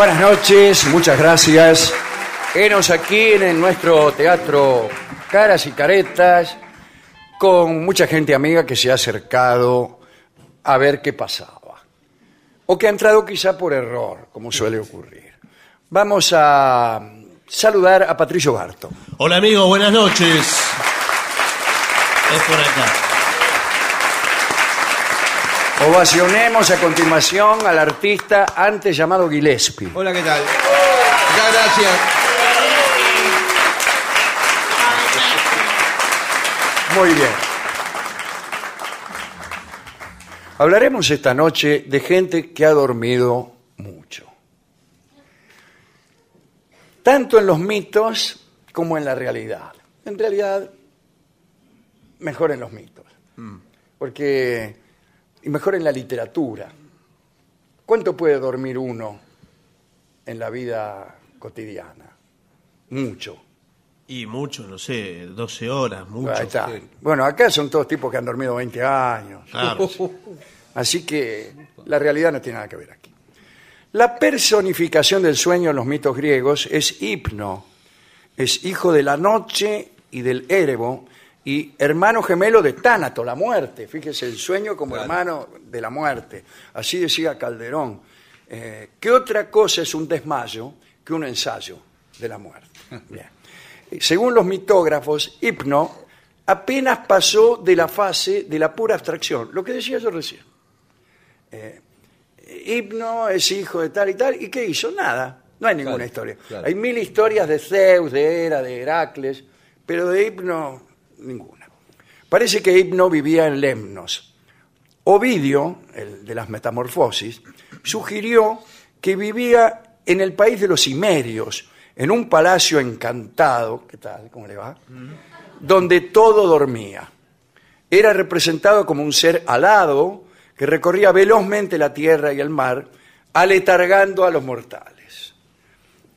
Buenas noches, muchas gracias. Enos aquí en nuestro teatro Caras y Caretas, con mucha gente amiga que se ha acercado a ver qué pasaba. O que ha entrado quizá por error, como suele ocurrir. Vamos a saludar a Patricio Barto. Hola amigos, buenas noches. Es por acá. Ovacionemos a continuación al artista antes llamado Gillespie. Hola, ¿qué tal? Muchas gracias. Muy bien. Hablaremos esta noche de gente que ha dormido mucho. Tanto en los mitos como en la realidad. En realidad, mejor en los mitos. Porque, y mejor en la literatura. ¿Cuánto puede dormir uno en la vida cotidiana? Mucho. Y mucho, no sé, 12 horas, mucho. Ahí está. Bueno, acá son todos tipos que han dormido 20 años. Claro, sí. Así que la realidad no tiene nada que ver aquí. La personificación del sueño en los mitos griegos es Hipno. Es hijo de la noche y del Érebo y hermano gemelo de Tánato, la muerte. Fíjese, el sueño como hermano de la muerte. Así decía Calderón. Eh, ¿Qué otra cosa es un desmayo que un ensayo de la muerte? Bien. Según los mitógrafos, Hipno apenas pasó de la fase de la pura abstracción, lo que decía yo recién. Eh, Hipno es hijo de tal y tal, ¿y qué hizo? Nada, no hay ninguna Claro, historia. claro. Hay mil historias de Zeus, de Hera, de Heracles, pero de Hipno ninguna. Parece que Hipno vivía en Lemnos. Ovidio, el de las metamorfosis, sugirió que vivía en el país de los Cimerios, en un palacio encantado, ¿qué tal? ¿Cómo le va? Donde todo dormía. Era representado como un ser alado que recorría velozmente la tierra y el mar, aletargando a los mortales.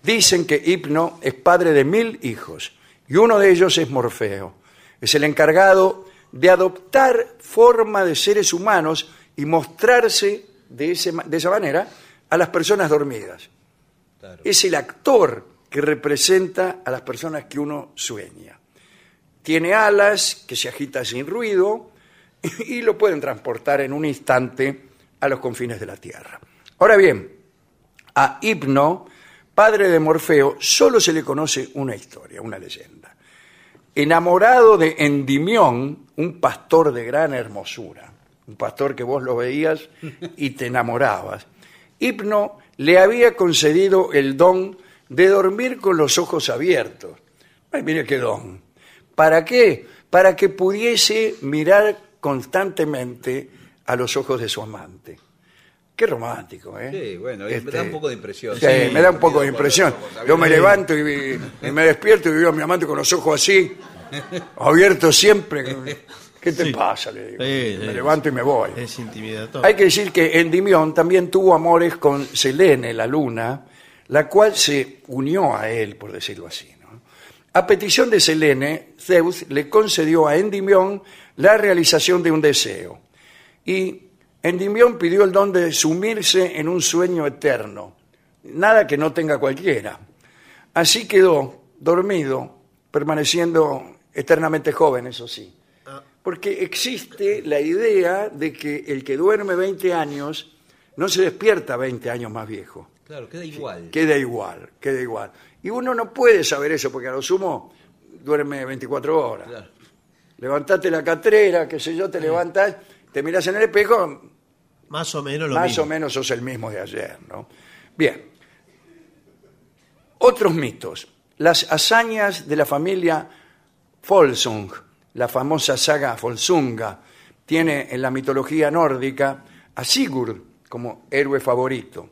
Dicen que Hipno es padre de mil hijos y uno de ellos es Morfeo. Es el encargado de adoptar forma de seres humanos y mostrarse de, ese ma- de esa manera a las personas dormidas. Es el actor que representa a las personas que uno sueña. tiene alas que se agita sin ruido y lo pueden transportar en un instante a los confines de la Tierra. Ahora bien, a Hipno, padre de Morfeo, solo se le conoce una historia, una leyenda. Enamorado de Endimión, un pastor de gran hermosura, un pastor que vos lo veías y te enamorabas, Hipno le había concedido el don de dormir con los ojos abiertos. Ay, mire qué don. ¿Para qué? Para que pudiese mirar constantemente a los ojos de su amante. Qué romántico, ¿eh? Sí, bueno, me Este, da un poco de impresión. Sí, me da un poco de impresión. Yo me levanto y, y me despierto y veo a mi amante con los ojos así, abiertos siempre. ¿Qué te pasa? Le digo. Sí, me sí. levanto y me voy. Es intimidatorio. Hay que decir que Endimión también tuvo amores con Selene, la luna, la cual se unió a él, por decirlo así. ¿no? A petición de Selene, Zeus le concedió a Endimión la realización de un deseo. Y Endimión pidió el don de sumirse en un sueño eterno, nada que no tenga cualquiera. Así quedó dormido, permaneciendo eternamente joven, eso sí. Porque existe la idea de que el que duerme 20 años no se despierta 20 años más viejo. Claro, queda igual. Queda igual, queda igual. Y uno no puede saber eso porque a lo sumo duerme 24 horas. Claro. Levantate la catrera, qué sé yo, te levantas, te miras en el espejo, Más o menos lo más mismo. o menos sos el mismo de ayer, ¿no? Bien. Otros mitos. Las hazañas de la familia Folsung, la famosa saga Folsunga, tiene en la mitología nórdica a Sigurd como héroe favorito.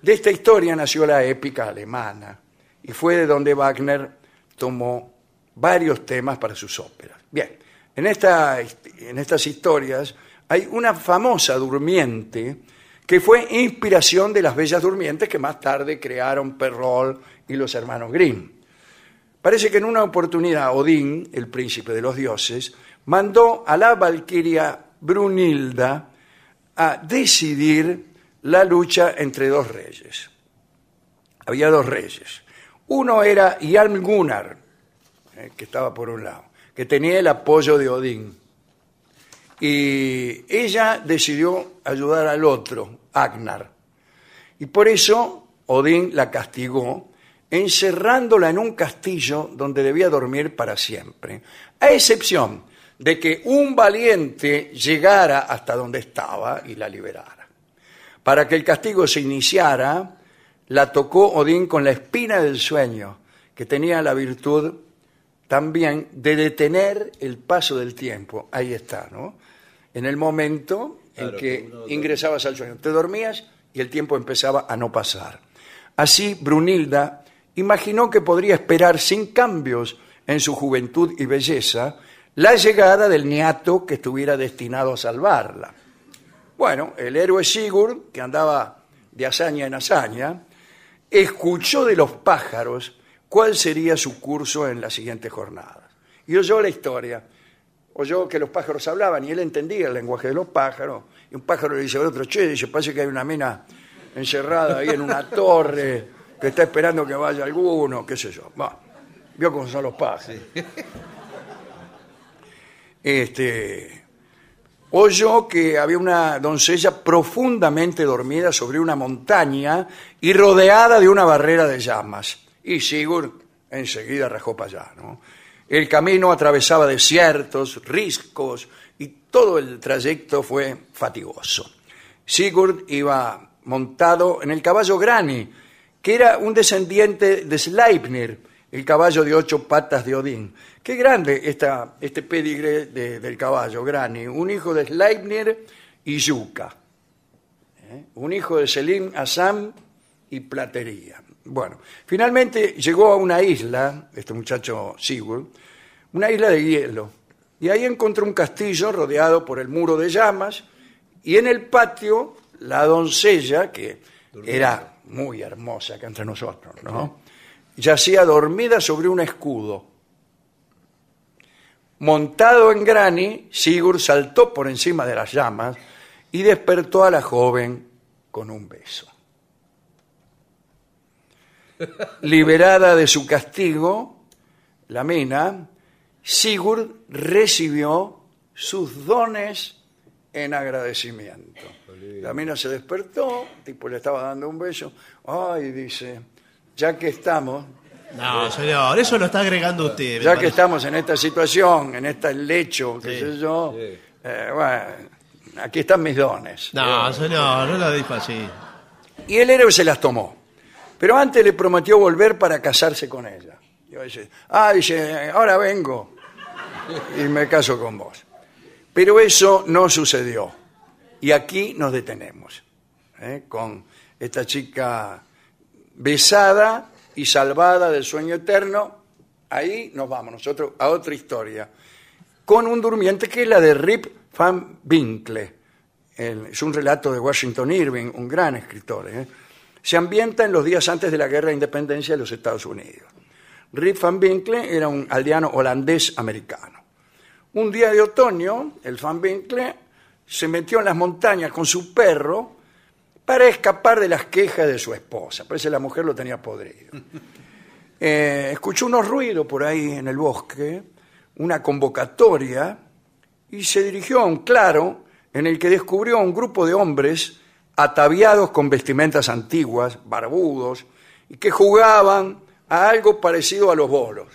De esta historia nació la épica alemana y fue de donde Wagner tomó varios temas para sus óperas. Bien, en, esta, en estas historias hay una famosa durmiente que fue inspiración de las bellas durmientes que más tarde crearon Perrault y los hermanos Grimm. Parece que en una oportunidad Odín, el príncipe de los dioses, mandó a la valquiria Brunilda a decidir la lucha entre dos reyes. Había dos reyes. Uno era Jarl Gunnar, eh, que estaba por un lado, que tenía el apoyo de Odín. Y ella decidió ayudar al otro, Agnar. Y por eso Odín la castigó encerrándola en un castillo donde debía dormir para siempre, a excepción de que un valiente llegara hasta donde estaba y la liberara. Para que el castigo se iniciara, la tocó Odín con la espina del sueño, que tenía la virtud también de detener el paso del tiempo. Ahí está, ¿no? En el momento en que ingresabas al sueño. Te dormías y el tiempo empezaba a no pasar. Así, Brunilda imaginó que podría esperar sin cambios en su juventud y belleza la llegada del niato que estuviera destinado a salvarla. Bueno, el héroe Sigurd, que andaba de hazaña en hazaña, escuchó de los pájaros cuál sería su curso en las siguientes jornadas. Y oyó la historia. Oyó que los pájaros hablaban y él entendía el lenguaje de los pájaros. Y un pájaro le dice al otro, che, dice, parece que hay una mina encerrada ahí en una torre que está esperando que vaya alguno, qué sé yo. Va, vio cómo son los pájaros. Este, oyó que había una doncella profundamente dormida sobre una montaña y rodeada de una barrera de llamas. Y Sigurd enseguida rajó para allá. ¿no? El camino atravesaba desiertos, riscos y todo el trayecto fue fatigoso. Sigurd iba montado en el caballo Grani, que era un descendiente de Sleipnir, el caballo de ocho patas de Odín. Qué grande esta, este pedigre de- del caballo Grani, un hijo de Sleipnir y Yuka, ¿eh? un hijo de Selim Assam y Platería. Bueno, finalmente llegó a una isla, este muchacho Sigurd, una isla de hielo, y ahí encontró un castillo rodeado por el muro de llamas, y en el patio la doncella, que era muy hermosa acá entre nosotros, ¿no? Yacía dormida sobre un escudo. Montado en Grani, Sigurd saltó por encima de las llamas y despertó a la joven con un beso. Liberada de su castigo, la mina Sigurd recibió sus dones en agradecimiento. La mina se despertó, tipo le estaba dando un beso. Ay, dice, ya que estamos, No, señor, eso lo está agregando usted. me ya que parece. estamos en esta situación, en este lecho, qué sé yo, eh, bueno, aquí están mis dones. No, señor, no lo dijo así. Y el héroe se las tomó. Pero antes le prometió volver para casarse con ella. Y ella dice, ah, dice, ahora vengo y me caso con vos. Pero eso no sucedió. Y aquí nos detenemos. ¿eh? Con esta chica besada y salvada del sueño eterno. Ahí nos vamos nosotros a otra historia. Con un durmiente que es la de Rip Van Winkle. Es un relato de Washington Irving, un gran escritor. ¿eh? Se ambienta en los días antes de la Guerra de Independencia de los Estados Unidos. Rip Van Winkle era un aldeano holandés-americano. Un día de otoño, el Van Winkle se metió en las montañas con su perro para escapar de las quejas de su esposa. Parece que la mujer lo tenía podrido. Eh, escuchó unos ruidos por ahí en el bosque, una convocatoria, y se dirigió a un claro en el que descubrió a un grupo de hombres ataviados con vestimentas antiguas, barbudos, y que jugaban a algo parecido a los bolos.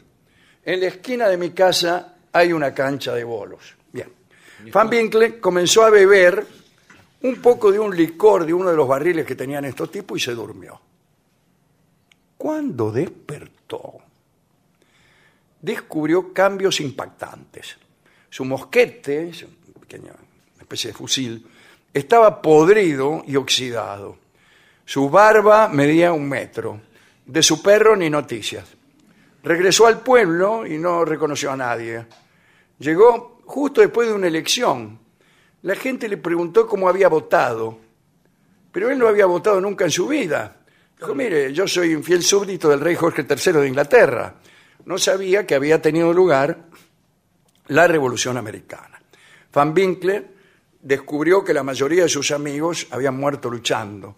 En la esquina de mi casa hay una cancha de bolos. Bien. Van Winkle comenzó a beber un poco de un licor de uno de los barriles que tenían estos tipos y se durmió. Cuando despertó, descubrió cambios impactantes. Su mosquete, pequeña especie de fusil, estaba podrido y oxidado. Su barba medía un metro. De su perro ni noticias. Regresó al pueblo y no reconoció a nadie. Llegó justo después de una elección. La gente le preguntó cómo había votado, pero él no había votado nunca en su vida. Dijo, mire, yo soy un fiel súbdito del rey Jorge III de Inglaterra. No sabía que había tenido lugar la Revolución Americana. Van Winkler descubrió que la mayoría de sus amigos habían muerto luchando.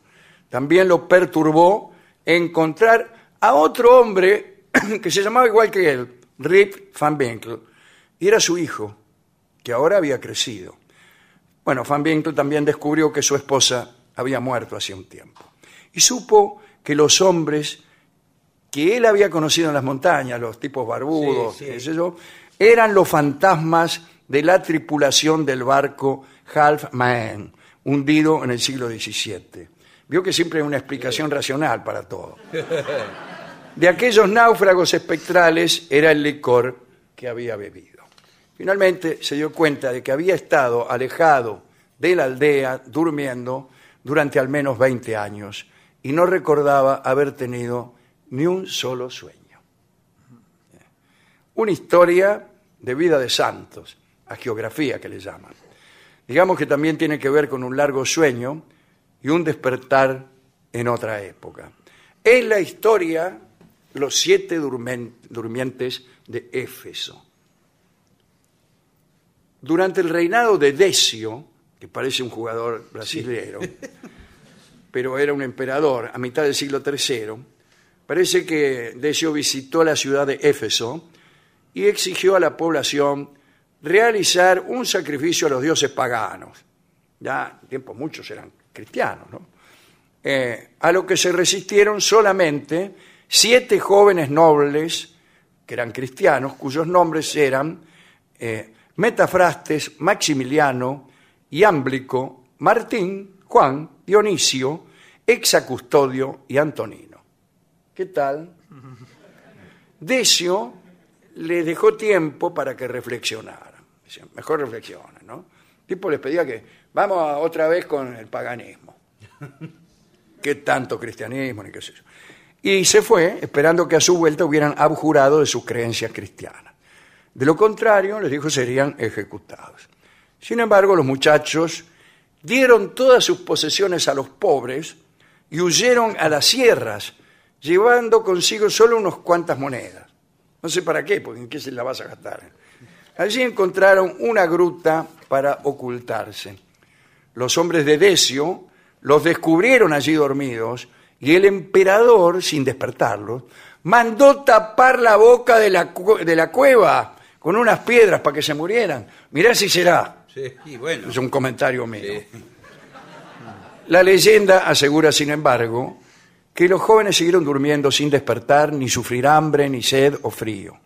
También lo perturbó encontrar a otro hombre que se llamaba igual que él, Rip Van Winkle, y era su hijo, que ahora había crecido. Bueno, Van Winkle también descubrió que su esposa había muerto hacía un tiempo. Y supo que los hombres que él había conocido en las montañas, los tipos barbudos, Sí, sí. qué sé yo, eran los fantasmas de la tripulación del barco Half Maen, hundido en el siglo XVII. Vio que siempre hay una explicación racional para todo. De aquellos náufragos espectrales era el licor que había bebido. Finalmente se dio cuenta de que había estado alejado de la aldea, durmiendo, durante al menos 20 años, y no recordaba haber tenido ni un solo sueño. Una historia de vida de santos, a geografía que le llaman. Digamos que también tiene que ver con un largo sueño y un despertar en otra época. Es la historia Los siete durmientes de Éfeso. Durante el reinado de Decio, que parece un jugador brasilero, pero era un emperador a mitad del siglo III, parece que Decio visitó la ciudad de Éfeso y exigió a la población realizar un sacrificio a los dioses paganos. Ya en tiempos muchos eran cristianos, ¿no? Eh, a lo que se resistieron solamente siete jóvenes nobles, que eran cristianos, cuyos nombres eran eh, Metafrastes, Maximiliano, Iámblico, Martín, Juan, Dionisio, Exacustodio y Antonino. ¿Qué tal? Decio le dejó tiempo para que reflexionaran. Mejor reflexiona, ¿no? El tipo les pedía que vamos a- otra vez con el paganismo. ¿Qué tanto cristianismo ni qué sé yo? Y se fue esperando que a su vuelta hubieran abjurado de sus creencias cristianas. De lo contrario, les dijo, serían ejecutados. Sin embargo, los muchachos dieron todas sus posesiones a los pobres y huyeron a las sierras, llevando consigo solo unas cuantas monedas. No sé para qué, porque en qué se la vas a gastar. Allí encontraron una gruta para ocultarse. Los hombres de Decio los descubrieron allí dormidos y el emperador, sin despertarlos, mandó tapar la boca de la, de la cueva con unas piedras para que se murieran. Mirá si será. Sí, y bueno. Es un comentario mío. Sí. La leyenda asegura, sin embargo, que los jóvenes siguieron durmiendo sin despertar, ni sufrir hambre, ni sed o frío.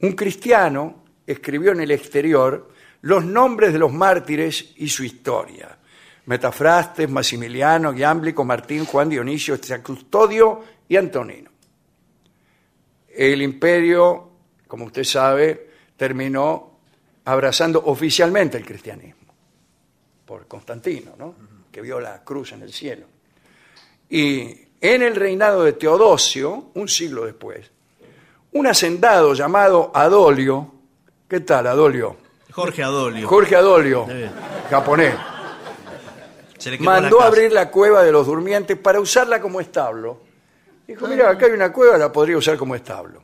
Un cristiano escribió en el exterior los nombres de los mártires y su historia. Metafrastes, Maximiliano, Giamblico, Martín, Juan Dionisio, Custodio y Antonino. El imperio, como usted sabe, terminó abrazando oficialmente el cristianismo por Constantino, ¿no? que vio la cruz en el cielo. Y en el reinado de Teodosio, un siglo después, un hacendado llamado Adolio, ¿qué tal Adolio? Jorge Adolio. Jorge Adolio, Sí. japonés, Se le quemó la mandó casa. abrir la cueva de los durmientes para usarla como establo. Dijo, mira, acá hay una cueva, la podría usar como establo.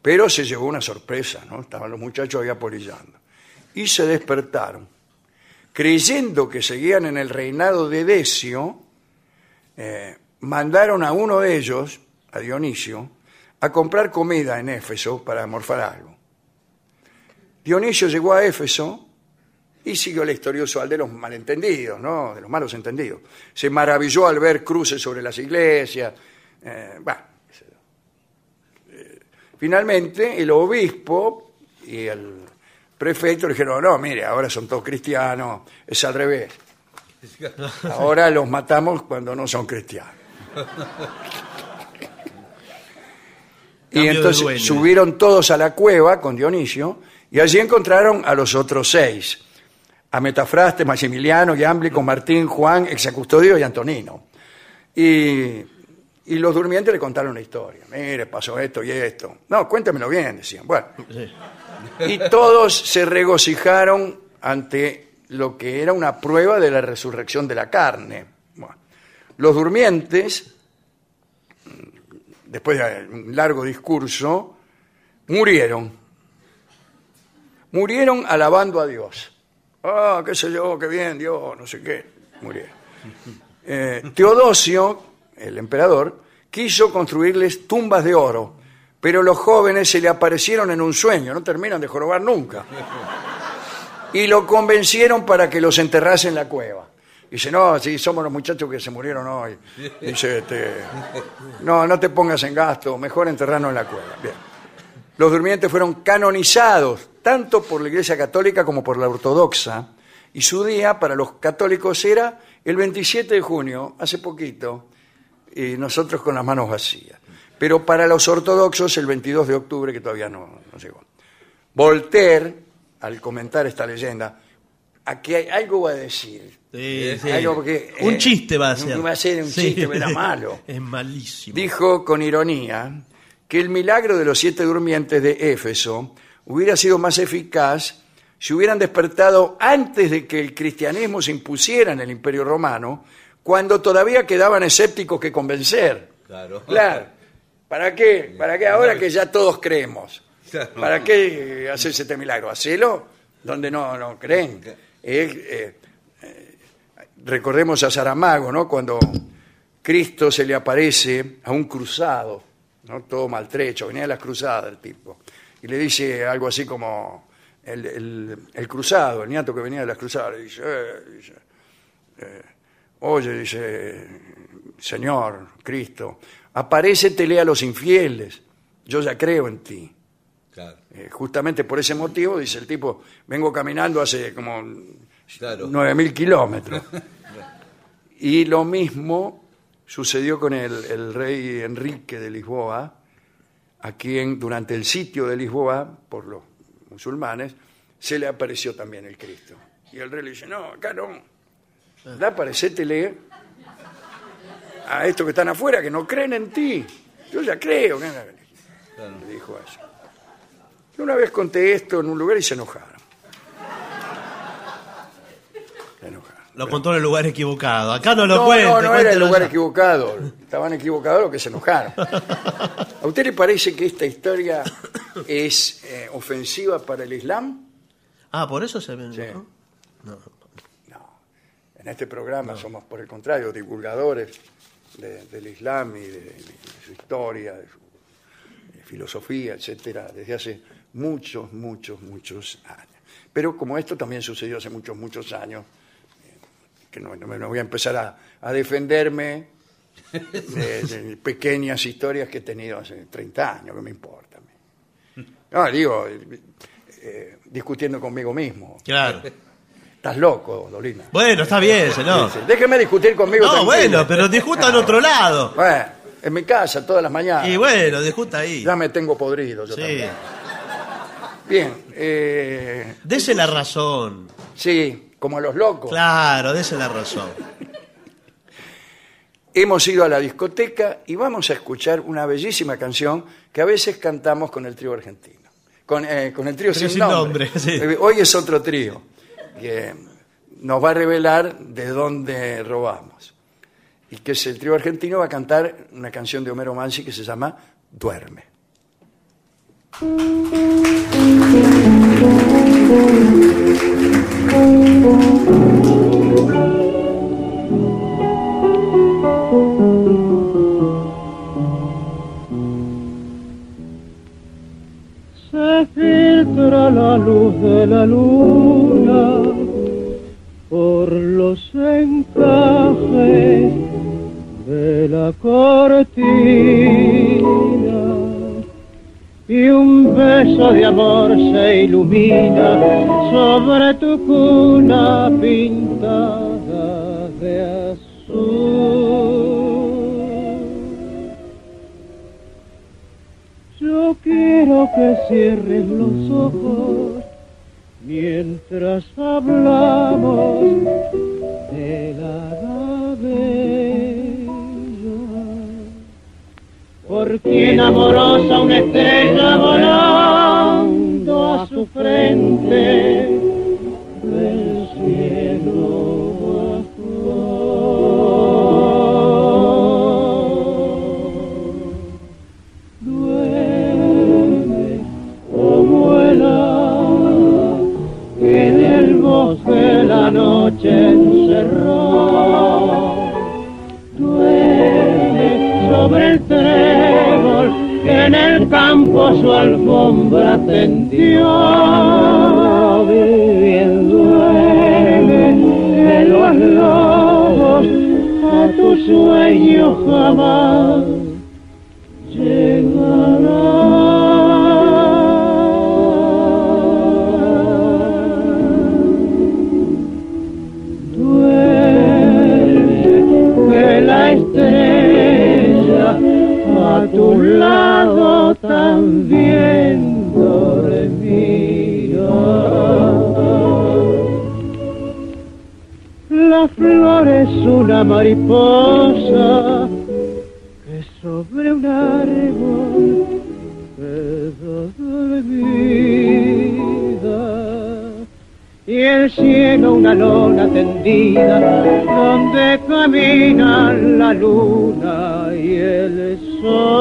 Pero se llevó una sorpresa, ¿no? Estaban los muchachos ahí apolillando. Y se despertaron. Creyendo que seguían en el reinado de Decio, eh, mandaron a uno de ellos, a Dionisio, a comprar comida en Éfeso para morfar algo. Dionisio llegó a Éfeso y siguió la historia usual de los malentendidos, ¿no? de los malos entendidos. Se maravilló al ver cruces sobre las iglesias. eh, bah. Eh, finalmente, el obispo y el prefecto le dijeron, no, mire, ahora son todos cristianos, es al revés. Ahora los matamos cuando no son cristianos. Y entonces subieron todos a la cueva con Dionisio y allí encontraron a los otros seis, a Metafraste, Maximiliano, Giamblico, Martín, Juan, Exacustodio y Antonino. Y, y los durmientes le contaron la historia. Mire, pasó esto y esto. No, cuéntemelo bien, decían. Bueno, Sí. y todos se regocijaron ante lo que era una prueba de la resurrección de la carne. Bueno, los durmientes, después de un largo discurso, murieron. Murieron alabando a Dios. Ah, qué sé yo, qué bien, Dios, no sé qué. Murieron. Eh, Teodosio, el emperador, quiso construirles tumbas de oro, pero los jóvenes se le aparecieron en un sueño, no terminan de jorobar nunca. Y lo convencieron para que los enterrase en la cueva. Dice, no, si somos los muchachos que se murieron hoy. Dice, este, no, no te pongas en gasto, mejor enterrarnos en la cueva. Bien. Los durmientes fueron canonizados tanto por la Iglesia Católica como por la Ortodoxa, y su día para los católicos era el 27 de junio, hace poquito, y nosotros con las manos vacías. Pero para los ortodoxos el 22 de octubre, que todavía no, no llegó. Voltaire, al comentar esta leyenda, aquí hay, algo va a decir. Sí, sí. Algo porque, un eh, chiste va a ser. Va a ser un chiste, pero era malo. Es malísimo. Dijo con ironía que el milagro de los siete durmientes de Éfeso hubiera sido más eficaz si hubieran despertado antes de que el cristianismo se impusiera en el imperio romano, cuando todavía quedaban escépticos que convencer. Claro. Claro. ¿Para qué? ¿Para qué ahora que ya todos creemos? ¿Para qué hacerse este milagro? Hacelo donde no, no creen. Eh, eh, recordemos a Saramago, ¿no? Cuando Cristo se le aparece a un cruzado, ¿no? todo maltrecho, venía de las cruzadas el tipo, y le dice algo así como el, el- el cruzado, el niato que venía de las cruzadas, le dice, eh, dice, eh, oye, dice, Señor, Cristo, aparécetele a los infieles, yo ya creo en ti. Claro. Eh, justamente por ese motivo, dice el tipo, vengo caminando hace como Claro. 9.000 kilómetros. Y lo mismo sucedió con el, el rey Enrique de Lisboa, a quien durante el sitio de Lisboa, por los musulmanes, se le apareció también el Cristo. Y el rey le dice, no, acá no. Da aparecétele a estos que están afuera, que no creen en ti. Yo ya creo. Le dijo eso. Yo una vez conté esto en un lugar y se enojaron. Se enojaron. Lo contó en el lugar equivocado. Acá no lo No, cuente. no, no era el lugar equivocado. Estaban equivocados los que se enojaron. ¿A usted le parece que esta historia es eh, ofensiva para el Islam? Ah, por eso se ven. Sí. ¿no? No. En este programa somos, por el contrario, divulgadores de- del Islam y de, de su historia, de su de filosofía, etcétera, desde hace muchos, muchos, muchos años. Pero como esto también sucedió hace muchos, muchos años, que no, no me no voy a empezar a, a defenderme de, de pequeñas historias que he tenido hace 30 años, que me importa. No, digo, eh, discutiendo conmigo mismo. Claro. Estás loco, Dolina. Bueno, está bien, señor. Déjeme discutir conmigo. No, tranquilo". bueno, pero discuta en otro lado. Bueno, en mi casa, todas las mañanas. Y bueno, discuta ahí. Ya me tengo podrido yo Sí. también. Bien, eh, Dese la razón. sí, como los locos. Claro, dese la razón. Hemos ido a la discoteca y vamos a escuchar una bellísima canción que a veces cantamos con el trío argentino. Con, eh, con el trío sin, sin nombre. nombre, sí. Eh, Hoy es otro trío que nos va a revelar de dónde robamos. Y que es el trío argentino va a cantar una canción de Homero Mansi que se llama Duerme. se filtra la luz de la luna por los encajes de la cortina y un beso de amor se ilumina sobre tu cuna pintada de azul. Yo quiero que cierres los ojos mientras hablamos de la bella. Porque amorosa una estrella volando a su frente del cielo bajó. Duerme como el que en bosque la noche encerró. Duerme sobre el que en el campo su alfombra tendió. Duerme de los lobos a tu sueño jamás una mariposa que sobre un árbol quedó dormida y el cielo una lona tendida donde caminan la luna y el sol.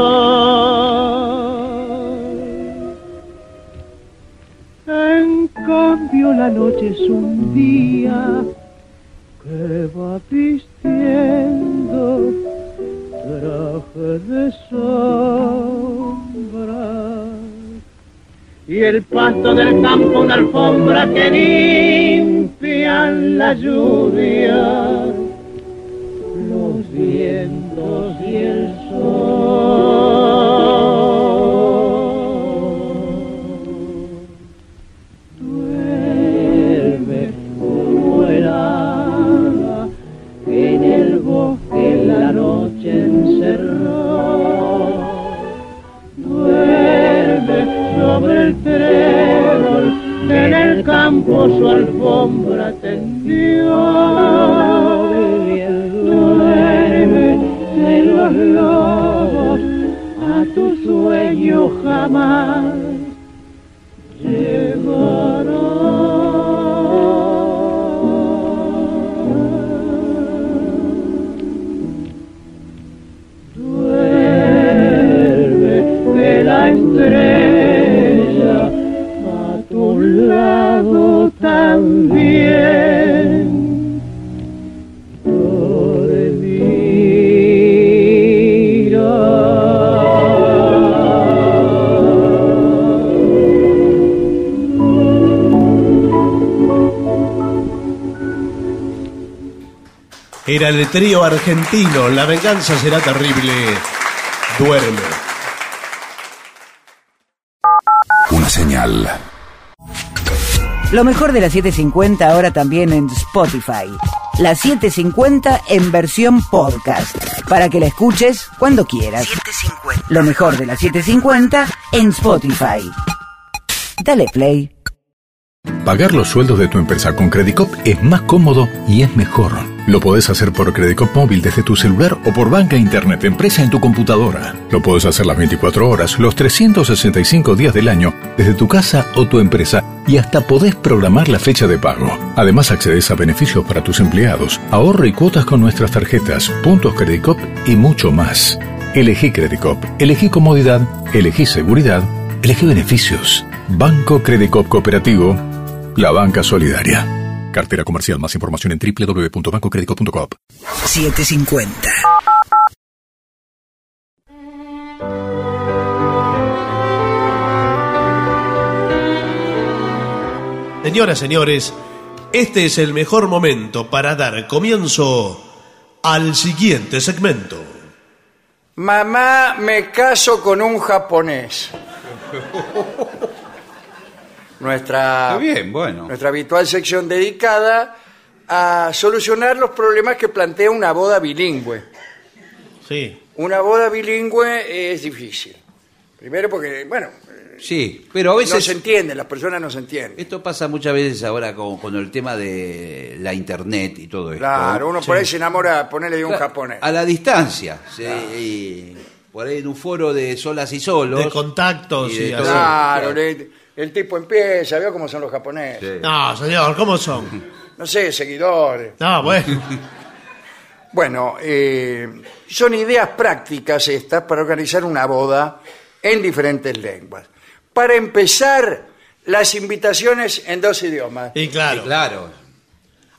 En cambio la noche es un día que va vistiendo traje de sombra. Y el pasto del campo una alfombra que limpia la lluvia. Los vientos y el sol campo su alfombra tendió. Duerme de los lobos a tu sueño jamás Era el trío argentino. La venganza será terrible. Duerme. Una señal. Lo mejor de la 750 ahora también en Spotify. La 750 en versión podcast. Para que la escuches cuando quieras. Lo mejor de la 750 en Spotify. Dale play. Pagar los sueldos de tu empresa con Credicop es más cómodo y es mejor. Lo podés hacer por Credicop móvil desde tu celular o por banca internet empresa en tu computadora. Lo podés hacer las 24 horas, los 365 días del año, desde tu casa o tu empresa y hasta podés programar la fecha de pago. Además accedes a beneficios para tus empleados, ahorro y cuotas con nuestras tarjetas, puntos Credicop y mucho más. Elegí Credicop, elegí comodidad, elegí seguridad, elegí beneficios. Banco Credicop Cooperativo, la banca solidaria. Cartera comercial. Más información en www.bancocredico.com. 750. Señoras, señores, este es el mejor momento para dar comienzo al siguiente segmento. Mamá, me caso con un japonés. Nuestra, bien, bueno. nuestra habitual sección dedicada a solucionar los problemas que plantea una boda bilingüe. Sí. Una boda bilingüe es difícil. Primero porque, bueno, Sí, pero a no veces se entiende, las personas no se entienden. esto pasa muchas veces ahora con, con el tema de la internet y todo esto. Claro, uno por ahí se enamora, ponele de un Claro, japonés. A la distancia, sí, y por ahí en un foro de solas y solos. De contactos y de todo. Claro, le- el tipo empieza, veo cómo son los japoneses. Sí. No, señor, ¿cómo son? No sé, seguidores. No, bueno. Bueno, eh, son ideas prácticas estas para organizar una boda en diferentes lenguas. Para empezar, las invitaciones en dos idiomas. Y claro, claro.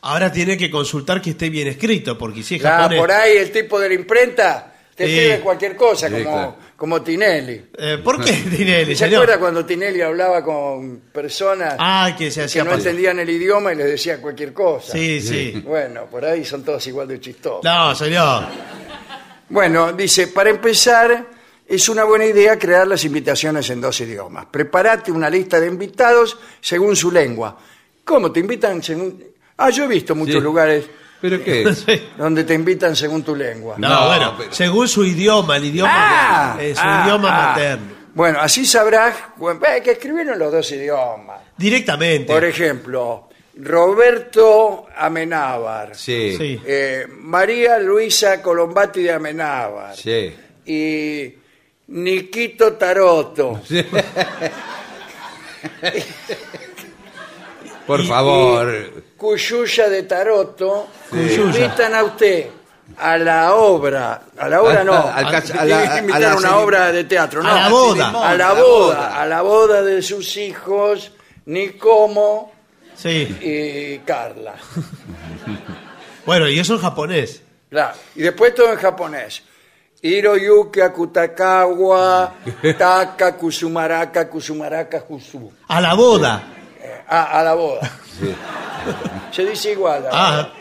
ahora tiene que consultar que esté bien escrito, porque si es Ya, japonés... por ahí el tipo de la imprenta te Sí. escribe cualquier cosa, Sí, como, claro. Como Tinelli. Eh, ¿Por qué, Tinelli, ¿Se señor? acuerda cuando Tinelli hablaba con personas Ah, que se que hacía no pasar. entendían el idioma y les decía cualquier cosa? Sí, sí. Bueno, por ahí son todos igual de chistosos. No, señor. Bueno, dice, para empezar, es una buena idea crear las invitaciones en dos idiomas. Prepárate una lista de invitados según su lengua. ¿Cómo te invitan según...? Ah, yo he visto muchos Sí. lugares ¿Pero qué? Donde te invitan según tu lengua. No, No, bueno, pero- según su idioma, el idioma, Ah, eh, su ah, idioma ah. materno. Bueno, así sabrás bueno, hay que escribir en los dos idiomas. Directamente. Por ejemplo, Roberto Amenábar, Sí. Sí. Sí. eh, María Luisa Colombati de Amenábar Sí. y Niquito Taroto. Por favor. Cuyuya de Taroto invitan a usted a la obra, a la obra no, Al a, la- invitan a la a una obra de teatro, no, A la boda. a la boda, a la boda de sus hijos, Nicomo Sí. y Carla. Bueno, y eso en japonés. Claro. Y después todo en japonés. Hiroyuki Akutakawa, Taka Kusumaraka, Kusumaraka Kusu. A la boda. A la boda. Se dice igual. la Ah.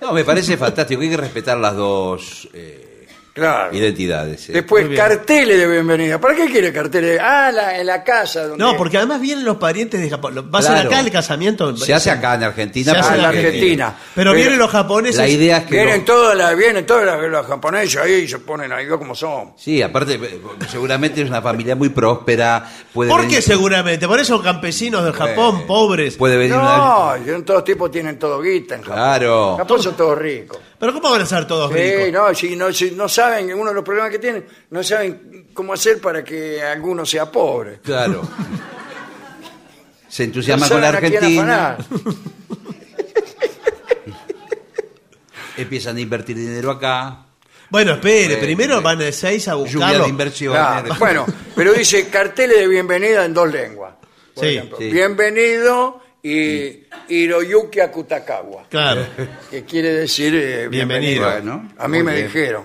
No, me parece fantástico. Hay que respetar las dos eh, Claro. identidades. eh. Después, Muy bien. carteles de bienvenida. ¿Para qué quiere carteles? Ah, la- en la casa. Donde... no, porque además vienen los parientes de Japón. Va a ser Claro. acá el casamiento. Se hace acá en Argentina. Se hace Ah, en porque- Argentina. Pero vienen los japoneses. La idea es que. Vienen no- todas las, vienen todas las, los japoneses ahí y se ponen ahí, cómo son. Sí, aparte, eh, seguramente es una familia muy próspera. Puede ¿Por venir- qué seguramente? Por eso campesinos del Japón, Eh, pobres. Puede venir una. No, todos tipos tienen todo guita en Japón. Claro. En Japón son todos ricos. Pero ¿cómo van a ser todos Sí, ricos? no, si no, si no saben, uno de los problemas que tienen, no saben cómo hacer para que alguno sea pobre. Claro. Se No entusiasma con saben la a quién Argentina. afanar. Empiezan a invertir dinero acá. Bueno, espere, primero van a seis a Lluvia buscarlo. de inversiones. Claro, bueno, pero dice carteles de bienvenida en dos lenguas. Por Sí, ejemplo, sí. bienvenido y Hiroyuki Akutakawa, Claro. que quiere decir eh, bienvenido. Bienvenido. Bueno, A mí muy me bien. dijeron.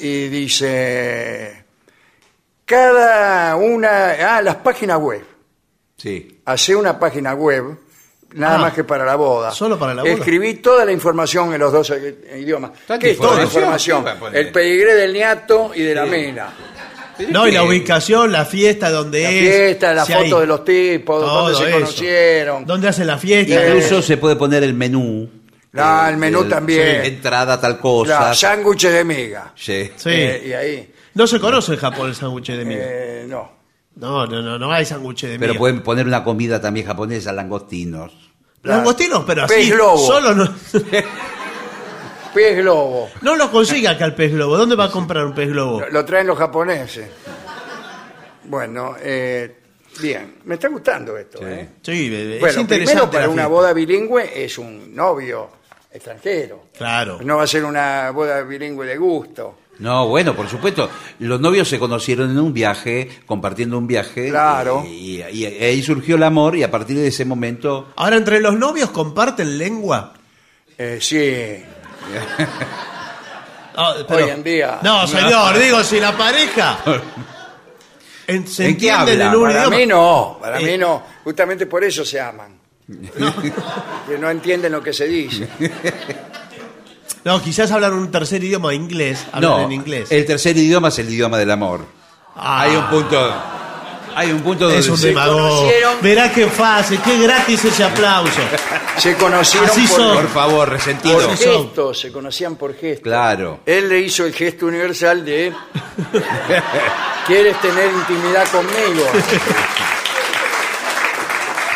Y dice, cada una, ah, las páginas web. Sí. Hace una página web nada Ah. más que para la boda. Solo para la boda. Escribí toda la información en los dos eh, idiomas. ¿Qué es toda la información? El pedigré del niato y de la mena. No, y la ubicación, la fiesta, donde La es. fiesta, la si foto hay- de los tipos, todo dónde se eso. conocieron. ¿Dónde hacen la fiesta? Incluso se puede poner el menú. Ah, Eh, el menú también. Entrada, tal La cosa. sándwich de miga. Sí. Sí. Eh, y ahí. No se conoce en Japón el sándwich de miga. eh, no. No, no, no, no hay sándwich de Pero miga. pueden poner una comida también japonesa, langostinos. Langostinos, pero así. Pez globo. Solo no, Pez globo. no lo consiga acá el pez globo. ¿Dónde va a comprar un pez globo? Lo, lo traen los japoneses. Bueno, eh, bien. Me está gustando esto. ¿eh? Sí, bebé, es Bueno, interesante. primero para una boda bilingüe es un novio extranjero. Claro. No va a ser una boda bilingüe de gusto. No, bueno, por supuesto. Los novios se conocieron en un viaje, compartiendo un viaje. Claro. Y, y- y ahí surgió el amor y a partir de ese momento... Ahora, entre los novios comparten lengua. Eh, sí. Ah, pero- Hoy en día. No, señor, digo, si la pareja. en- se ¿En qué entienden habla? en un Para idioma. mí no, para Eh. mí no. Justamente por eso se aman. que no entienden lo que se dice. No, quizás hablan un tercer idioma, inglés. Hablan No, en inglés. el tercer idioma es el idioma del amor. Ah, Hay un punto... Hay un punto Es donde un se- demagogo. conocieron. Verá qué fácil, qué gratis ese aplauso. Se conocieron Así por, son. Por favor, por resentido. Gestos, se conocían por gestos. Claro. Él le hizo el gesto universal de ¿Quieres tener intimidad conmigo?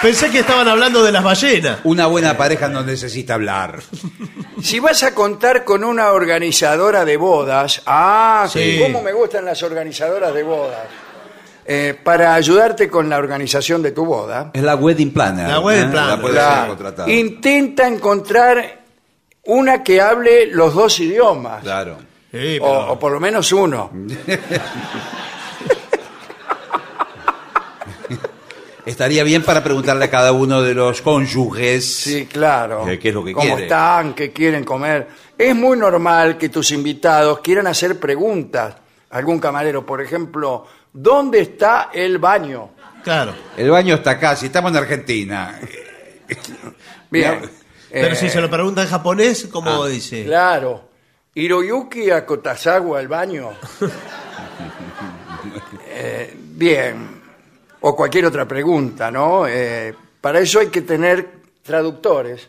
Pensé que estaban hablando de las ballenas. Una buena pareja no necesita hablar. Si vas a contar con una organizadora de bodas, ah, Sí. cómo me gustan las organizadoras de bodas. Eh, para ayudarte con la organización de tu boda, Es la wedding planner. La wedding ¿eh? planner. La puedes claro, contratar. intenta encontrar una que hable los dos idiomas, Claro. Sí, o, pero- o por lo menos uno. Estaría bien para preguntarle a cada uno de los cónyuges. Sí, claro. Eh, ¿qué es lo que ¿Cómo quiere? están? ¿Qué quieren comer? Es muy normal que tus invitados quieran hacer preguntas. Algún camarero, por ejemplo, ¿dónde está el baño? Claro. El baño está acá, si estamos en Argentina. Bien. Pero Eh, si se lo pregunta en japonés, ¿cómo Ah, dice? Claro. Hiroyuki a Kotazawa al baño. Eh, bien. O cualquier otra pregunta, ¿no? Eh, para eso hay que tener traductores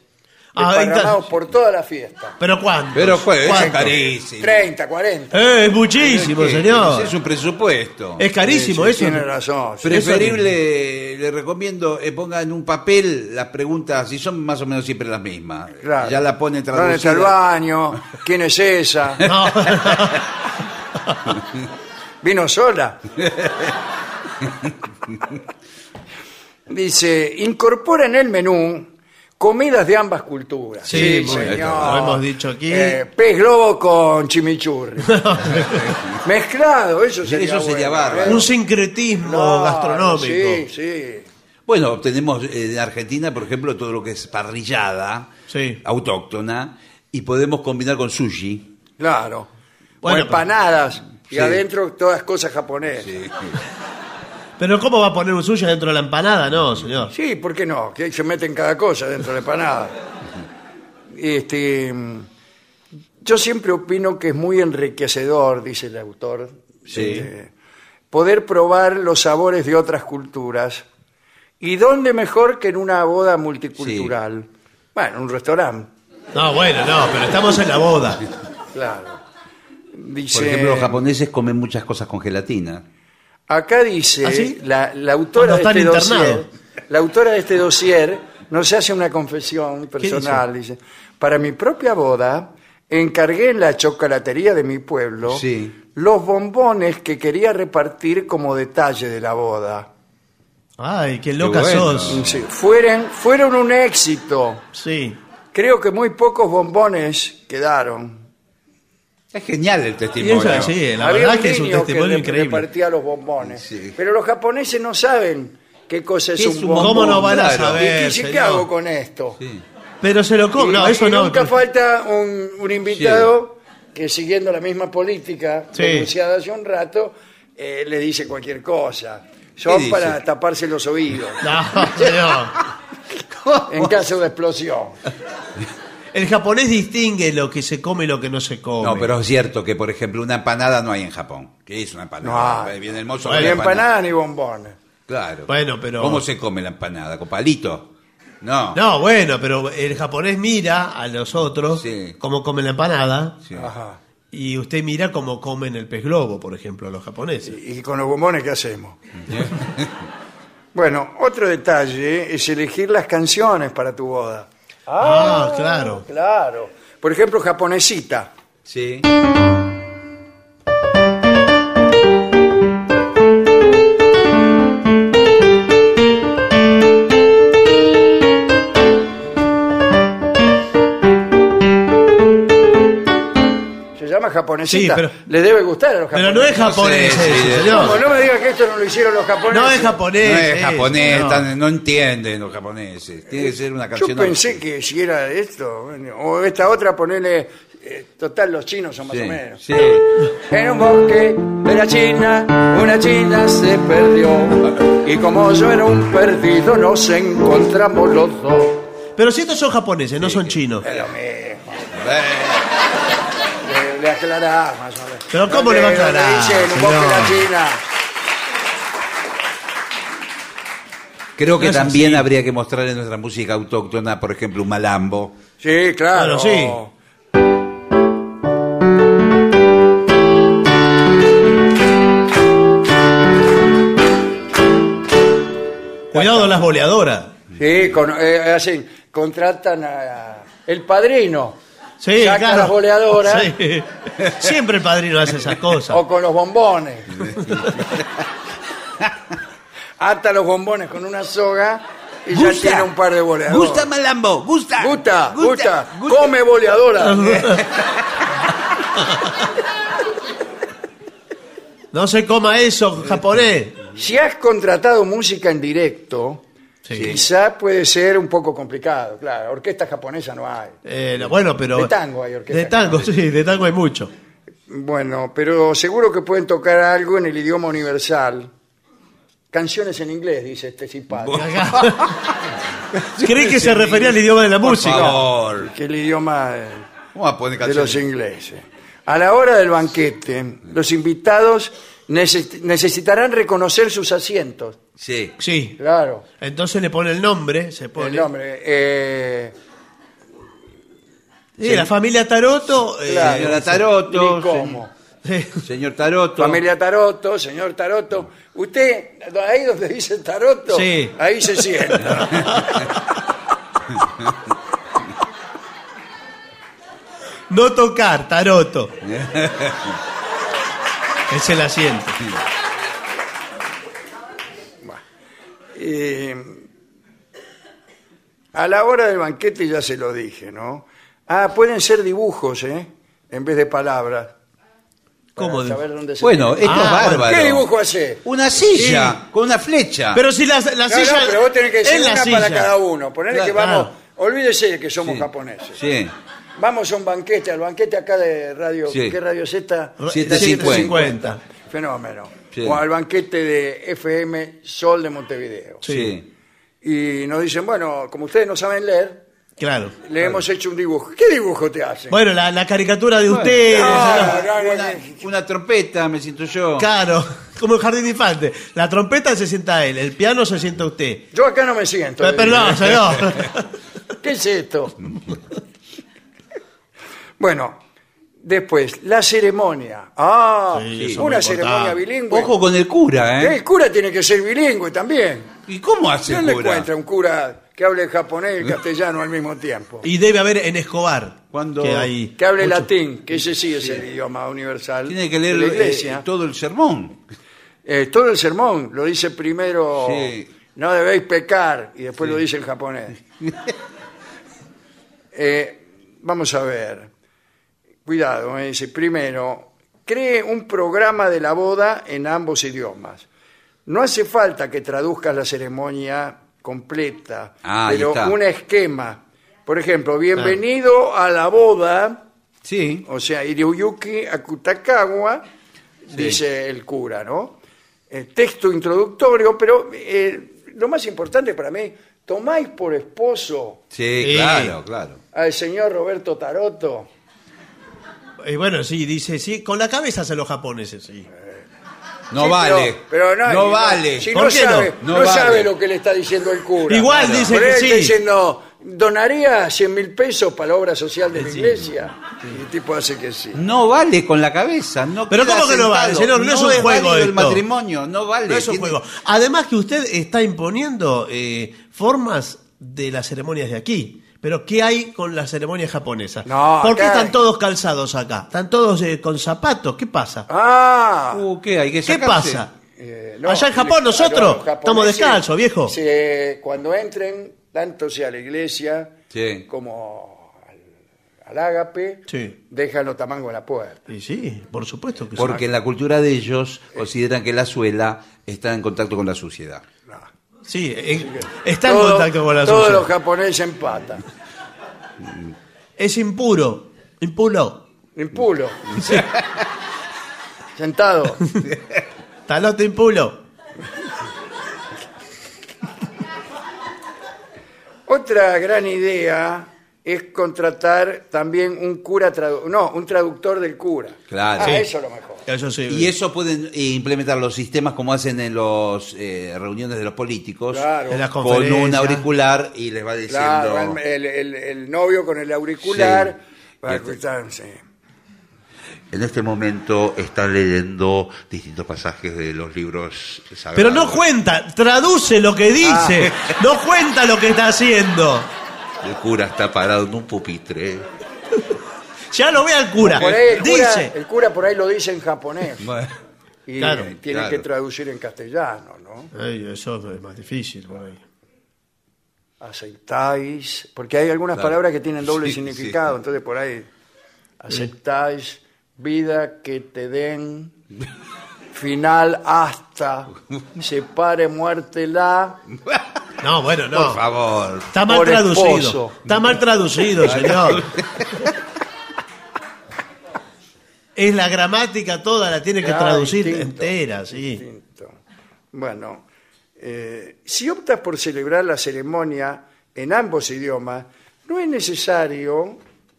Ah, desparramados entonces- por toda la fiesta. ¿Pero cuánto? Pero pues, es carísimo. 30, 40. Eh, es muchísimo, ¿Qué? señor. Es un presupuesto. Es carísimo Sí, eso. Tiene razón. sí. Preferible, le recomiendo, eh, ponga en un papel las preguntas, si son más o menos siempre las mismas. Claro. Ya la pone ¿Dónde está el traducida. baño? ¿Quién es esa? No, ¿Vino sola? Dice, incorpora en el menú comidas de ambas culturas. Sí, bien. Lo hemos dicho aquí. Eh, pez globo con chimichurri. Mezclado, eso sería Eso sería bueno, bárbaro. ¿eh? un sincretismo gastronómico. Sí, sí. Bueno, tenemos eh, en Argentina, por ejemplo, todo lo que es parrillada, Sí. autóctona, y podemos combinar con sushi. Claro. Bueno, o empanadas. Y Sí. adentro todas cosas japonesas. Pero ¿cómo va a poner un sushi dentro de la empanada? No, señor. Sí, ¿por qué no? Que se meten cada cosa dentro de la empanada. Este, yo siempre opino que es muy enriquecedor, dice el autor, Sí. eh, poder probar los sabores de otras culturas. ¿Y dónde mejor que en una boda multicultural? Bueno, en un restaurante, No, bueno, no, pero estamos en la boda. claro. Dice, Por ejemplo, los japoneses comen muchas cosas con gelatina. Acá dice ¿Ah, sí? la, la autora de este dossier, la autora de este dossier nos hace una confesión personal, dice? para mi propia boda encargué en la chocolatería de mi pueblo Sí. los bombones que quería repartir como detalle de la boda. Ay, qué loca bueno. sos. Sí, fueron, fueron un éxito. Sí. Creo que muy pocos bombones quedaron. Es genial el Y testimonio. eso, sí, la Había verdad un que es un niño testimonio que increíble. repartía los bombones. Sí. Pero los japoneses no saben qué cosa es ¿Qué un es un bombón. ¿Cómo no van a Claro. saber? ¿Y qué, ¿qué señor? hago con esto? Sí. Pero se lo come. Y- No, eso y no. nunca falta un, un invitado que siguiendo la misma política Sí. denunciada hace un rato, eh, le dice cualquier cosa. Son dice? para taparse los oídos. No, señor. en caso de explosión. El japonés distingue lo que se come y lo que no se come. No, pero es cierto que, por ejemplo, una empanada no hay en Japón. ¿Qué es una empanada? No hay. Viene el mozo empanada ni bombones. Claro. Bueno, pero- ¿Cómo se come la empanada? ¿Con palito? No. No, bueno, pero el japonés mira a los otros Sí. cómo comen la empanada Sí. Ajá. y usted mira cómo comen el pez globo, por ejemplo, los japoneses. ¿Y con los bombones qué hacemos? bueno, otro detalle es elegir las canciones para tu boda. Ah, claro. Claro. Por ejemplo, japonesita. Sí. Japonesita. Sí, pero- Le debe gustar a los Pero japoneses. no es japonés, No sé, eso, sí, señor. No, no me diga que esto no lo hicieron los japoneses. No es japonés. No es eso, japonés, no. tan- no entienden los japoneses. Tiene que ser una canción. Yo pensé que si era esto, bueno, o esta otra, ponerle. eh, total, los chinos son más Sí, o menos. sí. En un bosque de la China, una china se perdió. Y como yo era un perdido, nos encontramos los dos. Pero si estos son japoneses, no son chinos. Es lo mismo. Eh, Le, le aclarás más o menos. Pero ¿cómo le va a aclarar, Dice en un bosque de la señor? China. Creo que No es también así. habría que mostrar en nuestra música autóctona, por ejemplo, un malambo. Sí, claro. Bueno, sí. Cuidado las boleadoras. Sí, con, eh, hacen, contratan a, el padrino. Sí, Saca claro. las boleadoras. Sí. Siempre el padrino hace esas cosas. O con los bombones. Ata los bombones con una soga y ya tiene un par de boleadoras. Gusta malambo, gusta. Gusta, gusta, come boleadora. No se coma eso, japonés. si has contratado música en directo, Sí. quizá puede ser un poco complicado. Claro, orquesta japonesa no hay. Eh, no, bueno, pero. De tango hay orquesta. De tango, sí, de tango hay mucho. Bueno, pero seguro que pueden tocar algo en el idioma universal. Canciones en inglés, dice este simpático. Creí que se refería al idioma de la Por música. favor. Que el idioma eh, ¿Cómo va a poner de los ingleses. A la hora del banquete, los invitados neces- necesitarán reconocer sus asientos. Sí. Sí. Claro, Entonces le pone el nombre, se pone. el nombre. eh, Sí, la familia Taroto. eh, claro, Señora Taroto, ni cómo. sí. Señor Taroto. Familia Taroto, señor Taroto. Usted, ahí donde dice Taroto, Sí. ahí se sienta. No tocar, Taroto. es el asiento. Eh, a la hora del banquete ya se lo dije, ¿no? Ah, pueden ser dibujos, ¿eh? En vez de palabras. Para ¿Cómo? saber dónde se Bueno, tiene. esto es Ah, bárbaro. ¿Qué dibujo hace? Una silla con una flecha. Pero si la, la No, silla. no, pero vos tenés que decir es la una silla. para cada uno. Ponerle Claro, que vamos. claro. Olvídese de que somos Sí. japoneses. Sí. Vamos a un banquete, al banquete acá de radio. Sí. ¿Qué radio es esta? 750. Fenómeno. Sí. O al banquete de FM Sol de Montevideo. Sí. Y nos dicen, bueno, como ustedes no saben leer, Claro. le hemos hecho un dibujo. ¿Qué dibujo te hacen? Bueno, la, la caricatura de ustedes. no, ¿no? no, no, Una, no. una trompeta, me siento yo. Claro, como el jardín de infante. La trompeta se sienta él, el piano se sienta usted. Yo acá no me siento. Pero, perdón, señor. ¿Qué es esto? bueno, después, la ceremonia. Ah, Sí, eso una ceremonia bilingüe. Ojo con el cura, ¿eh? El cura tiene que ser bilingüe también. ¿Y cómo hace ¿Dónde el cura? encuentra un cura que hable el japonés y el castellano al mismo tiempo? Y debe haber en Escobar. Cuando- Que hay Que hable mucho- latín, que ese sí es el idioma universal. Tiene que de leer la eh, iglesia. todo el sermón. Eh, todo el sermón lo dice primero, Sí. no debéis pecar, y después lo dice en japonés. Eh, vamos a ver. Cuidado, me dice, primero, cree un programa de la boda en ambos idiomas. No hace falta que traduzcas la ceremonia completa, Ah, ahí pero está. un esquema. Por ejemplo, bienvenido a la boda, Sí. o sea, Hiroyuki Akutakawa, dice el cura, ¿no? El texto introductorio, pero eh, lo más importante para mí, tomáis por esposo Sí, Sí. claro, claro. al señor Roberto Taroto. Y bueno, sí, dice, sí, con la cabeza hacen los japoneses, sí. No Sí, vale. Pero, pero no, vale. Si ¿Por no, qué no? sabe, No no, vale. sabe lo que le está diciendo el cura. Igual dice que está sí. diciendo, donaría 100 mil pesos para la obra social de la iglesia. Y el tipo hace que sí. No vale con la cabeza. No Pero queda ¿cómo que no vale, sentado. señor? No es un juego válido el esto. matrimonio, no vale. No es un Tiene- juego. Además que usted está imponiendo eh, formas de las ceremonias de aquí. Pero ¿qué hay con las ceremonias japonesas? No, ¿Por qué acá- están todos calzados acá? ¿Están todos eh, con zapatos? ¿Qué pasa? Ah, Uh, ¿qué hay que ¿Qué sacarse? pasa? eh, Allá en Japón, nosotros japoneses estamos descalzos, viejo. se- cuando entren, tanto sea a la iglesia Sí. como al, al ágape, Sí. dejan los tamangos en la puerta. Y sí, por supuesto que sí. Porque en la cultura de ellos consideran que la suela está en contacto con la suciedad. Sí, en- está en Todo- contacto con la Todos suciedad. los japoneses empatan. Es impuro. Impuro. Impulo. Sentado. Talote impulo. Otra gran idea es contratar también un cura tradu- no, un traductor del cura. Claro. Ah, Sí. eso es lo mejor. Eso sí. Y eso pueden eh, implementar los sistemas como hacen en las reuniones de los políticos, Claro. En las con conferencias. un auricular y les va diciendo... Claro, el, el- el novio con el auricular. Sí. para Y este- escuchar, sí. En este momento están leyendo distintos pasajes de los libros sagrados. Pero no cuenta, traduce lo que dice. Ah. No cuenta lo que está haciendo. El cura está parado en un pupitre. Ya lo ve al cura. Por ahí el, cura, Dice. el cura por ahí lo dice en japonés. Bueno, Y Claro, tiene claro. que traducir en castellano, ¿no? Eso es más difícil. por ahí. Aceptáis, porque hay algunas Claro. palabras que tienen doble Sí, significado, entonces por ahí aceptáis vida que te den final hasta separe muerte la No, bueno, no. por favor. Está mal Por traducido. esposo. Está mal traducido, señor. Es la gramática toda, la tiene que Ah, traducir distinto, entera, sí. distinto. Bueno, eh, si optas por celebrar la ceremonia en ambos idiomas, no es necesario,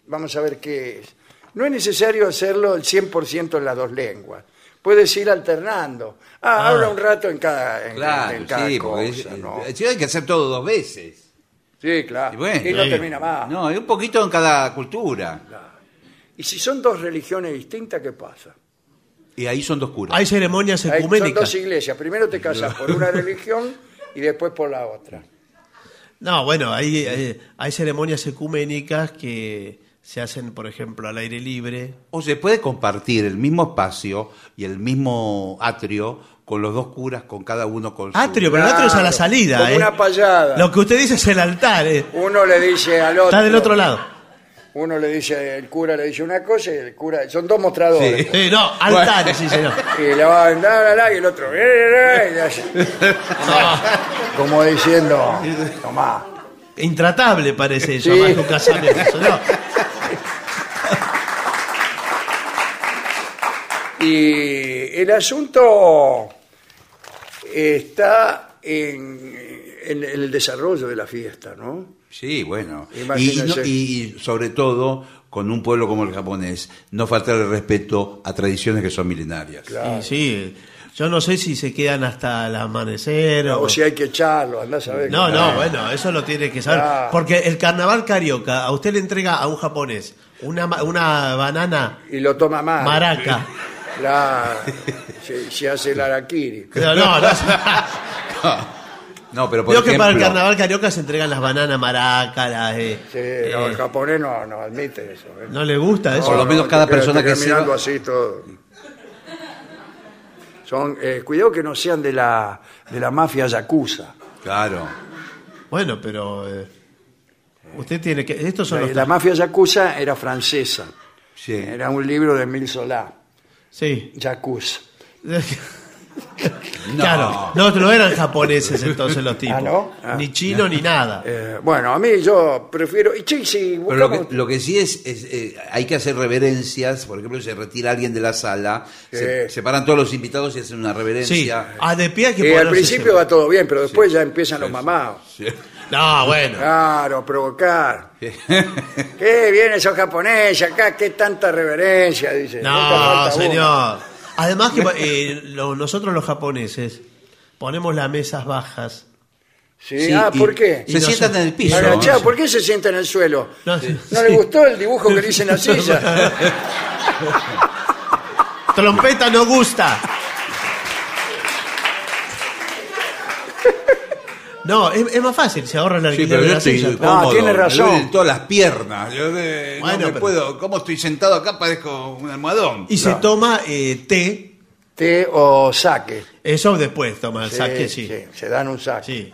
vamos a ver qué es, no es necesario hacerlo el 100% en las dos lenguas. Puedes ir alternando. Ah, Ah. habla un rato en cada, en, en Claro, cada sí, porque cosa, es- ¿no? eh, sí, hay que hacer todo dos veces. Sí, claro. Y bueno, y no sí. termina más. No, y un poquito en cada cultura. Y si son dos religiones distintas, ¿qué pasa? Y ahí son dos curas. Hay ceremonias Hay- son ecuménicas. dos iglesias. Primero te casas por una religión y después por la otra. No, bueno, hay, eh, hay ceremonias ecuménicas que se hacen, por ejemplo, al aire libre. O se puede compartir el mismo espacio y el mismo atrio con los dos curas, con cada uno con su... Atrio, pero el atrio es a la salida. como ¿eh? una payada. Lo que usted dice es el altar. ¿eh? Uno le dice al otro. Está del otro lado. Uno le dice, el cura le dice una cosa y el cura. Son dos mostradores. Sí, no, altares, sí, señor. Y le va a la, la, la, y el otro. "Eh, eh, eh", Como diciendo, tomá. Intratable parece eso, Sí. más que un casamiento. ¿no? Y el asunto está en, en el desarrollo de la fiesta, ¿no? Sí, bueno. Y, no- y sobre todo, con un pueblo como el japonés, no faltar el respeto a tradiciones que son milenarias. Claro. Sí, yo no sé si se quedan hasta el amanecer o... O si hay que echarlo, andás a ver. No, no, bueno, eso lo tiene que saber. Claro. Porque el carnaval carioca, a usted le entrega a un japonés una, ma- una banana Y lo toma mal. maraca. Claro. Se, se hace el araquiri. Pero no, no. No, pero por Digo que para el ejemplo, carnaval carioca se entregan las bananas maracas, las, eh, Sí, eh, no, el japonés no, no admite eso. ¿eh? ¿No le gusta eso? Por lo menos cada queda- persona te queda que mirando sea- así todo. Son, eh, cuidado que no sean de la, de la mafia yakuza. Claro. Bueno, pero eh, usted tiene que... Estos son La, los... la mafia yakuza era francesa. Sí. Era un libro de Emile Solá, Sí. Yakuza. No. Claro, no, no eran japoneses entonces los tipos. Ah, ¿no? Ah. Ni chino ni nada. Eh, bueno, a mí yo prefiero... Y sí, sí, Pero lo que, lo que sí es, es, eh, hay que hacer reverencias, por ejemplo, se retira alguien de la sala, se, Sí. se paran todos los invitados y hacen una Sí, reverencia. a de pie hay que Eh, al principio va todo bien, pero después ya empiezan los mamados. No, bueno. Claro, provocar. ¿Qué viene esos japoneses acá? ¿Qué tanta reverencia? Dice. No, señor. Además que eh, lo- nosotros los japoneses ponemos las mesas bajas. Sí, Sí, ah, y ¿por qué? Se Y no sientan sé. en el piso. Agachado, ¿por qué se sienta en el suelo? No, ¿No sí. le gustó el dibujo que le hice en la silla? Trompeta no gusta. No, es, es más fácil, se ahorra el Sí, alquiler pero de yo la estoy silla. cómodo, tiene me razón. duelen todas las piernas. Yo de- Bueno, no me pero- puedo. ¿Cómo estoy sentado acá? Parezco un almohadón. Y se toma eh, té, Té o saque. eso después toma el Sí, saque, sí. sí, se dan un saque. Sí.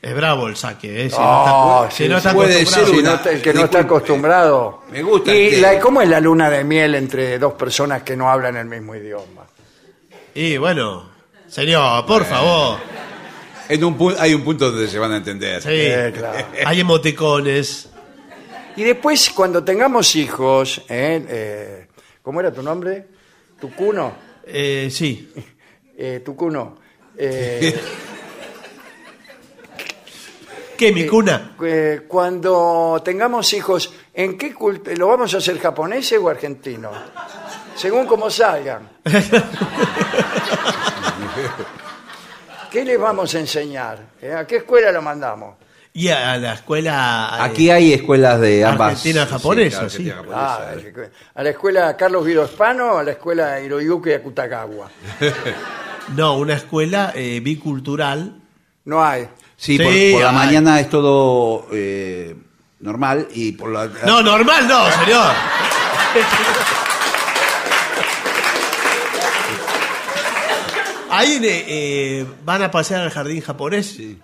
Es bravo el saque, ¿eh? Si Oh, no está, si sí, no está puede acostumbrado. ser Si no está- el que no está disculpe. acostumbrado. Me gusta ¿Y el té. la- cómo es la luna de miel entre dos personas que no hablan el mismo idioma? Y bueno, señor, por favor. En un pu- hay un punto donde se van a entender. Sí. Eh, claro. Hay emoticones. Y después, cuando tengamos hijos, ¿eh? Eh, ¿cómo era tu nombre? ¿Tucuno? Eh, sí. Eh, Tucuno. Eh, ¿Qué, mi cuna? eh, cuando tengamos hijos, ¿en qué cult- lo vamos a hacer japoneses o argentinos? Según como salgan. ¿Qué les vamos a enseñar? ¿Eh? ¿A qué escuela lo mandamos? Y a la escuela. eh, Aquí hay escuelas de ambas. Argentina, japonesa, Sí, claro, sí. Argentina, Ah, japonesa. ¿A la escuela Carlos Guido Hispano o a la escuela Hiroyuki Akutagawa? No, una escuela eh, bicultural. No hay. Sí, Sí, por, por la hay. mañana es todo eh, normal y por la. No, normal no, señor. Ahí eh, van a pasear al jardín japonés. Eh,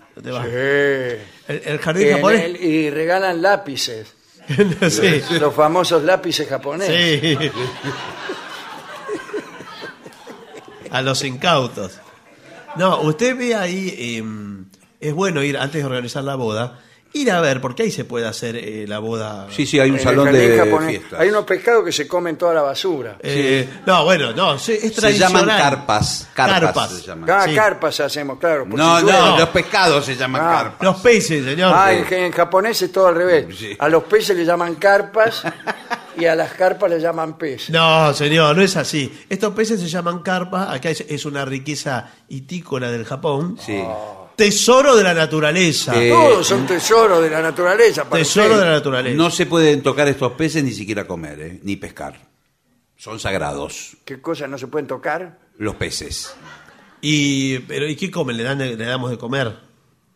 El, el jardín en japonés. el- y regalan lápices, sí. los famosos lápices japoneses. Sí. A los incautos. No, usted ve ahí, eh, es bueno ir antes de organizar la boda, ir a ver, porque ahí se puede hacer eh, la boda. Sí, sí, hay un En salón de japonés. fiestas. Hay unos pescados que se comen toda la basura. Eh, No, bueno, no, sí, es se tradicional. llaman carpas. Carpas, Carpas. se llaman. Cada sí. carpas hacemos, claro. No, si no, los pescados se llaman Ah. carpas. Los peces, señor. Ah, en, en japonés es todo al revés. Sí. A los peces le llaman carpas y a las carpas le llaman peces. No, señor, no es así. Estos peces se llaman carpa, acá es, es una riqueza itícola del Japón. Sí. Tesoro de la naturaleza. Eh, Todos son tesoros de la naturaleza. para Tesoro usted. de la naturaleza. No se pueden tocar estos peces ni siquiera comer, eh, ni pescar. Son sagrados ¿Qué cosas no se pueden tocar? los peces. Y, pero, ¿y qué comen? ¿Le, dan, de- le damos de comer?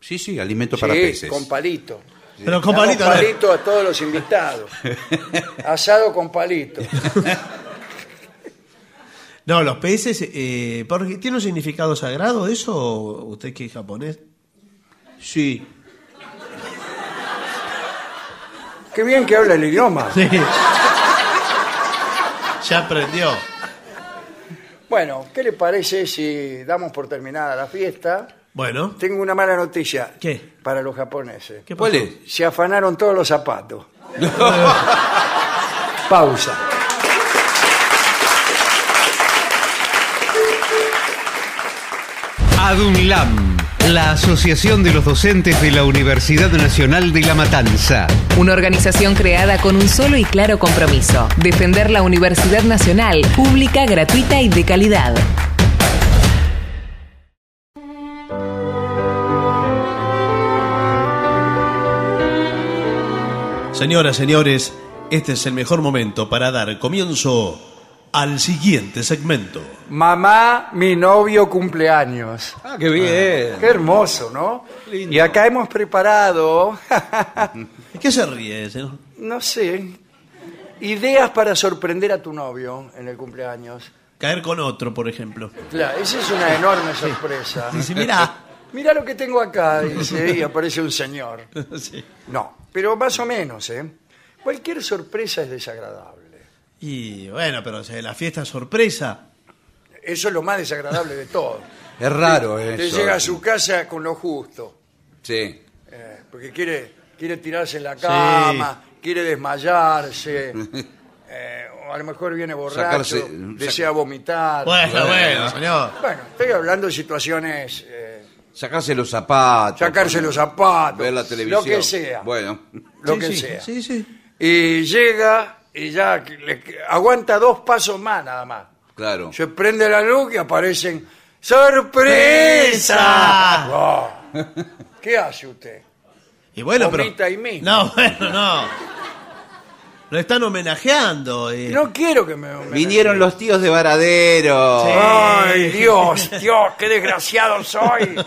Sí, sí, alimento para sí, peces. con palito. Pero con Damos palito, no. palito a todos los invitados. Asado con palito. No, los peces, eh, porque ¿tiene un significado sagrado eso? ¿Usted que es japonés? Sí. Qué bien que habla el idioma. Sí. ya aprendió. Bueno, ¿qué le parece si damos por terminada la fiesta? Bueno, Tengo una mala noticia ¿Qué? para los japoneses. ¿qué ¿Cuál es? Se afanaron todos los zapatos. Pausa. ADUNLAM, la Asociación de los Docentes de la Universidad Nacional de La Matanza. Una organización creada con un solo y claro compromiso, defender la Universidad Nacional, pública, gratuita y de calidad. Señoras, señores, este es el mejor momento para dar comienzo al siguiente segmento. Mamá, mi novio cumpleaños. Ah, qué bien. Qué hermoso, ¿no? Y acá hemos preparado, ¿Qué se ríe, señor? no sé, ideas para sorprender a tu novio en el cumpleaños. Caer con otro, por ejemplo. Claro, esa es una enorme sorpresa. Dice, mira. Mira lo que tengo acá, dice, y aparece un señor. Sí. No, pero más o menos, ¿eh? Cualquier sorpresa es desagradable. Y bueno, pero o sea, la fiesta sorpresa. eso es lo más desagradable de todo. Es raro Te eso. llega a su casa con lo justo, Sí. eh, porque quiere, quiere tirarse en la cama, quiere desmayarse, eh, o a lo mejor viene borracho, Sacarse- desea vomitar. Bueno, bueno, señor. Bueno, estoy hablando de situaciones, eh, Sacarse los zapatos. sacarse los zapatos, Ver la televisión. lo que sea, Bueno. lo Sí, que sí, sea. Sí, sí. Y llega y ya le- aguanta dos pasos más nada más. Claro. Se prende la luz y aparecen ¡Sorpresa! Oh. ¿Qué hace usted? Y bueno, pero. Vomita ahí mismo. No, bueno, no. Lo están homenajeando. eh. No quiero que me... me- Vinieron los tíos de Varadero. ¡Ay, Dios, Dios, qué desgraciado soy!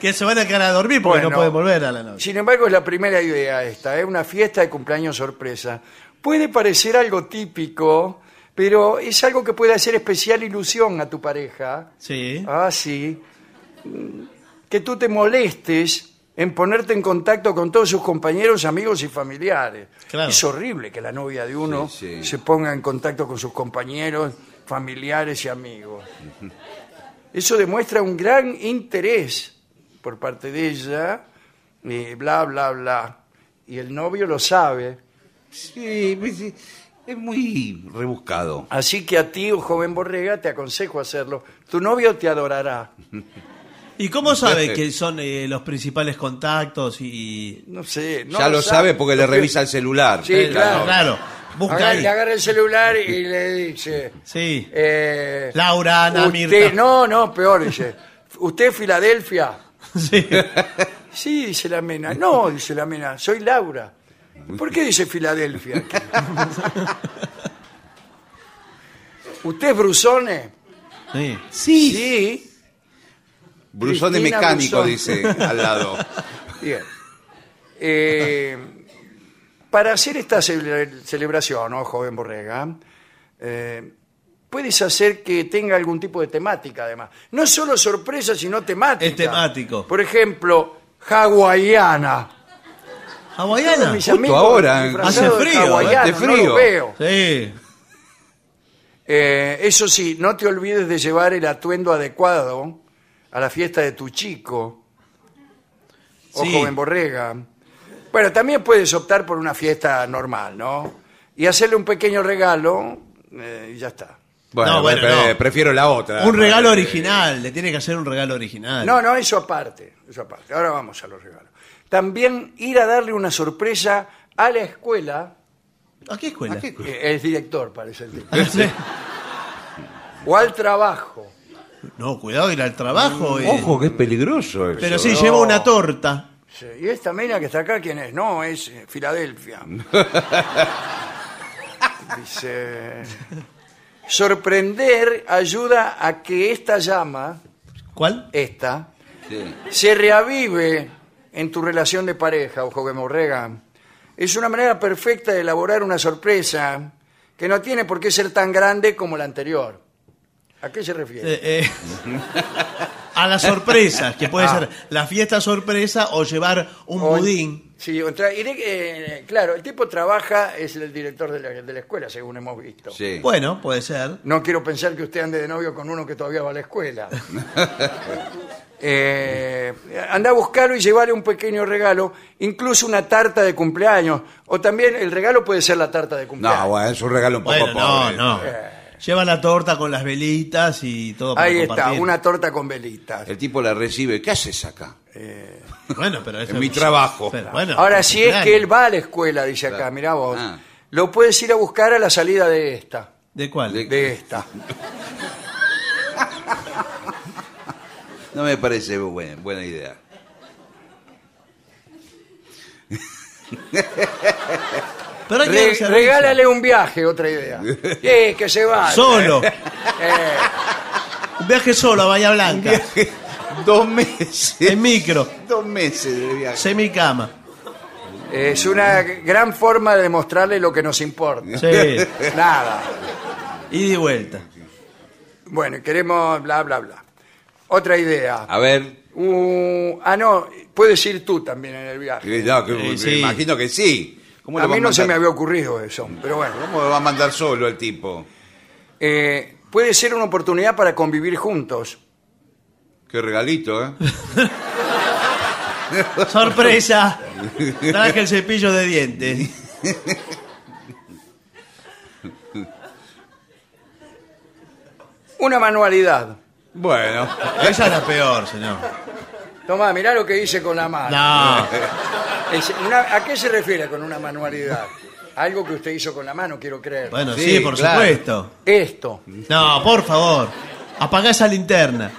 Que se van a quedar a dormir porque Bueno. no pueden volver a la noche. Sin embargo, es la primera idea esta, es una fiesta de cumpleaños sorpresa. Puede parecer algo típico, pero es algo que puede hacer especial ilusión a tu pareja. Sí. Ah, sí. Que tú te molestes en ponerte en contacto con todos sus compañeros, amigos y familiares. Claro. Es horrible que la novia de uno Sí, sí. se ponga en contacto con sus compañeros, familiares y amigos. Eso demuestra un gran interés por parte de ella, y bla, bla, bla. Y el novio lo sabe. Sí, pues sí, es muy rebuscado. Así que a ti, un joven borrega, te aconsejo hacerlo. Tu novio te adorará. ¿Y cómo sabe que son eh, los principales contactos y. No sé. no ya lo sabe porque le revisa el celular. Sí, Eh, claro. claro. Busca Agarra- ahí. le agarra el celular y le dice... Sí. eh, Laura, Ana, usted- Mirta. No, no, peor, dice. ¿Usted es Filadelfia? Sí. Sí, dice la mena. No, dice la mena, soy Laura. ¿Por qué dice Filadelfia? aquí? ¿Usted es Brusone? sí. Sí. Brusón de Cristina mecánico, Brusón. dice al lado. Bien. Eh, para hacer esta cele- celebración, ¿no, joven Borrega? eh, puedes hacer que tenga algún tipo de temática, además. No solo sorpresa, sino temática. Es temático. Por ejemplo, hawaiana. ¿Hawaiana? Mis Justo amigos ahora, hace frío, hace no frío. los veo. Sí. Eh, eso sí, no te olvides de llevar el atuendo adecuado a la fiesta de tu chico o Sí. joven borrega. Bueno, también puedes optar por una fiesta normal, ¿no? Y hacerle un pequeño regalo eh, y ya está. Bueno, No, bueno, pre- no. prefiero la otra. Un regalo Eh, original. Le tiene que hacer un regalo original. No, no, eso aparte, eso aparte. Ahora vamos a los regalos. También ir a darle una sorpresa a la escuela, ¿A qué escuela? ¿A qué? eh, el director parece el tipo, Sí. o al trabajo. No, cuidado ir al trabajo. eh. Ojo, que es peligroso eso. Pero sí, no. lleva una torta. Sí, ¿Y esta mina que está acá quién es? No, es eh, Filadelfia. Dice, sorprender ayuda a que esta llama, ¿Cuál? esta, Sí. se reavive en tu relación de pareja, ojo que morrega. Es una manera perfecta de elaborar una sorpresa que no tiene por qué ser tan grande como la anterior. ¿A qué se refiere? Eh, eh, a las sorpresas, que puede Ah. ser la fiesta sorpresa o llevar un O- budín. Sí, o tra- y de- eh, claro, el tipo trabaja, es el director de la, de la escuela, según hemos visto. Sí. Bueno, puede ser. No quiero pensar que usted ande de novio con uno que todavía va a la escuela. Eh, anda a buscarlo y llevarle un pequeño regalo, incluso una tarta de cumpleaños. O también el regalo puede ser la tarta de cumpleaños. No, bueno, es un regalo un poco Bueno, no, pobre. no. Lleva la torta con las velitas y todo para Ahí está, compartir. una torta con velitas. El tipo la recibe. ¿Qué haces acá? Bueno, pero eso En mi trabajo. Pero bueno, Ahora, si es que él va a la escuela, dice acá, mirá vos, Ah. lo puedes ir a buscar a la salida de esta. ¿De cuál? De- De esta. No me parece buena, buena idea. Pero hay que Re- dar servicio. regálale un viaje, otra idea. Eh, que se va. Solo. Eh, Un viaje solo a Bahía Blanca. Dos meses. En micro. Dos meses de viaje. Semicama. es una gran forma de demostrarle lo que nos importa. Sí. Nada. Ida y vuelta. Bueno, queremos bla, bla, bla. Otra idea. A ver. Uh, ah, no, puedes ir tú también en el viaje. eh, no, que- Sí, me sí. imagino que sí. ¿Cómo A va mí no se me había ocurrido eso, pero bueno. ¿Cómo lo va a mandar solo el tipo? Eh, puede ser una oportunidad para convivir juntos. Qué regalito, ¿eh? ¡Sorpresa! Traje el cepillo de dientes. Una manualidad. Bueno. Esa es la peor, señor. Tomá, mirá lo que hice con la mano. No. Es una- ¿A qué se refiere con una manualidad? Algo que usted hizo con la mano, quiero creer. Bueno, Sí, sí, por claro. supuesto. Esto. No, por favor. Apagá esa linterna.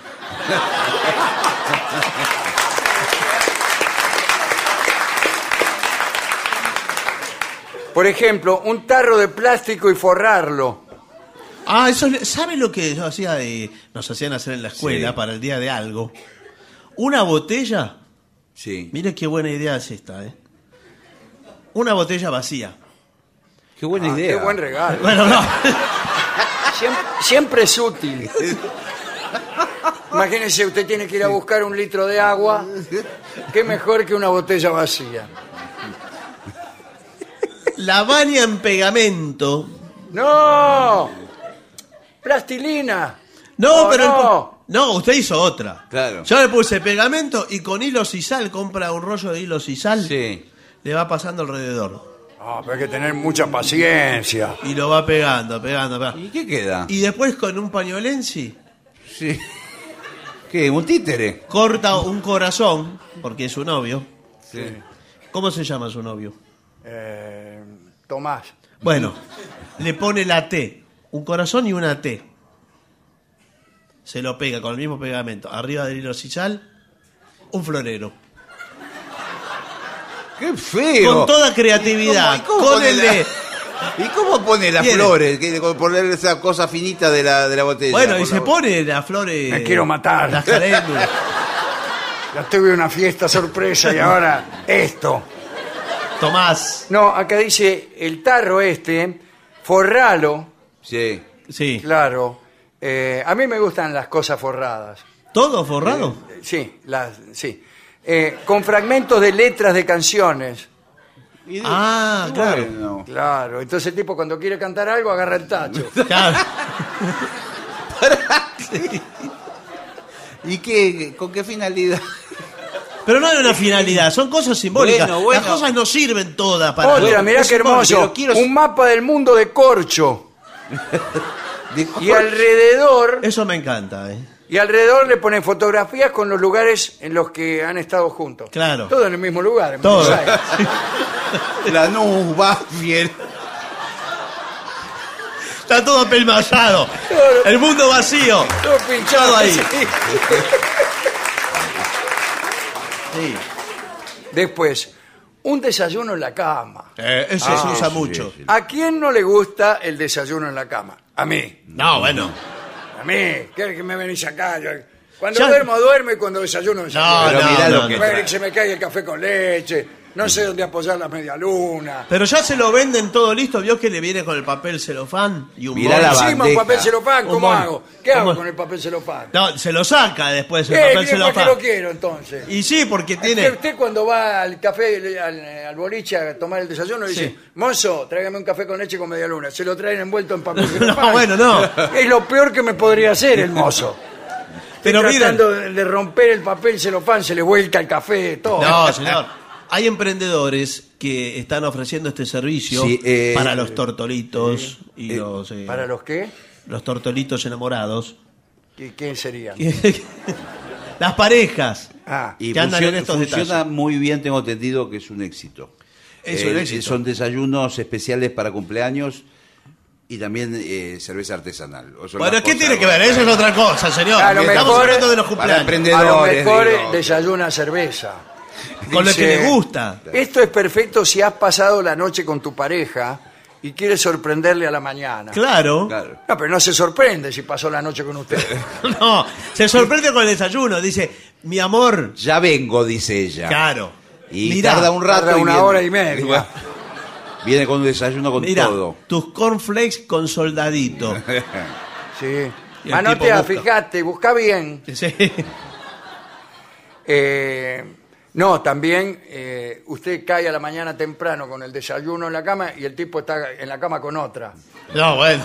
Por ejemplo, un tarro de plástico y forrarlo. Ah, eso, ¿sabe lo que yo hacía de, nos hacían hacer en la escuela Sí. para el día de algo? Una botella, Sí. mire qué buena idea es esta, ¿eh? Una botella vacía. Qué buena Ah, idea. Qué buen regalo. Bueno, no. Siempre, siempre es útil. Imagínese, usted tiene que ir a buscar un litro de agua. Qué mejor que una botella vacía. La baña en pegamento. ¡No! ¡Plastilina! No, Oh, pero... el no. po- no, usted hizo otra. Claro. Yo le puse pegamento y con hilos y sal, compra un rollo de hilos y sal, Sí. le va pasando alrededor. Ah, pero hay que tener mucha paciencia. Y lo va pegando, pegando, pegando. ¿Y qué queda? Y después con un pañolensi Sí. ¿Qué? ¿Un títere? corta un corazón, porque es su novio. Sí. ¿Cómo se llama su novio? Eh, Tomás. Bueno, le pone la T, un corazón y una T. Se lo pega con el mismo pegamento. Arriba del hilo sisal, un florero. ¡Qué feo! Con toda creatividad. ¿Y cómo- y cómo Con pone el la- de. ¿Y cómo pone las Tiene. flores? Que- con poner esa cosa finita de la, de la botella. Bueno, y se pone las flores. Me quiero matar. Las caléndulas. Ya tuve una fiesta sorpresa y ahora esto. Tomás. No, acá dice el tarro este, forralo, Sí. Sí. claro. Eh, a mí me gustan las cosas forradas. ¿Todo forrado? Eh, Sí, las, sí. Eh, con fragmentos de letras de canciones. Y- Ah, claro. Bueno. Claro, entonces el tipo cuando quiere cantar algo agarra el tacho. Claro. ¿Y qué? ¿Con qué finalidad? Pero no hay una finalidad, son cosas simbólicas. Bueno, bueno. Las cosas no sirven todas para. Otra, mirá es qué hermoso. pero quiero- Un mapa del mundo de corcho. Y alrededor, Eso me encanta, ¿eh? y alrededor le ponen fotografías con los lugares en los que han estado juntos. Claro. Todo en el mismo lugar. en Todo. La nube, Banfield. Está todo apelmazado. El mundo vacío. Todo pinchado ahí. Sí. Después, un desayuno en la cama. Eh, eso Ah, se usa sí, mucho. sí. ¿A quién no le gusta el desayuno en la cama? A mí. No, bueno. A mí. ¿Qué que me venís acá? Yo- Cuando Ya- duermo, duermo y cuando desayuno, desayuno. No, Pero no, mirá no, lo que no. Bueno, trae. se me cae el café con leche. No sé dónde apoyar la media luna. Pero ya se lo venden todo listo. ¿Vio que le viene con el papel celofán y un Mirá bol? la Encima un bandeja. papel celofán, ¿cómo hago? ¿Qué hago con el papel celofán? No, se lo saca después el ¿Qué? papel ¿Para qué celofán. lo quiero entonces? Y sí, porque Usted, tiene. usted cuando va al café, al, al boliche a tomar el desayuno, dice, Sí. mozo, tráigame un café con leche con media luna. Se lo traen envuelto en papel celofán. No, bueno, no. Es lo peor que me podría hacer el mozo. Pero miren. tratando de, de romper el papel celofán, se le vuelca el café, todo. No, señor. Hay emprendedores que están ofreciendo este servicio Sí, eh, para los tortolitos y los, eh, ¿Para los qué? los tortolitos enamorados. ¿Qui- ¿Quién sería? Las parejas. Ah, Y que andan funciona, en estos funciona detalles. muy bien, tengo entendido que es un éxito. Es un Eh, éxito. Son desayunos especiales para cumpleaños y también eh, cerveza artesanal. O son Bueno, las ¿qué cosas- tiene que ver? Eso es otra cosa, señor. A lo Estamos mejor- hablando de los Para cumpleaños. emprender- a lo mejor digo. desayuna cerveza. Con lo Dice, que le gusta. Esto es perfecto si has pasado la noche con tu pareja y quieres sorprenderle a la mañana. Claro. Claro. No, pero no se sorprende si pasó la noche con usted. No, se sorprende con el desayuno. Dice, mi amor. Ya vengo, dice ella. Claro. Y Mirá, tarda un rato. tarda una viene- hora y media. Viene con un desayuno con Mira, todo. tus cornflakes con soldadito. Sí. Y el Manotea, tipo busca. fíjate, busca bien. Sí. Eh, no, también eh, usted cae a la mañana temprano con el desayuno en la cama y el tipo está en la cama con otra. No, bueno.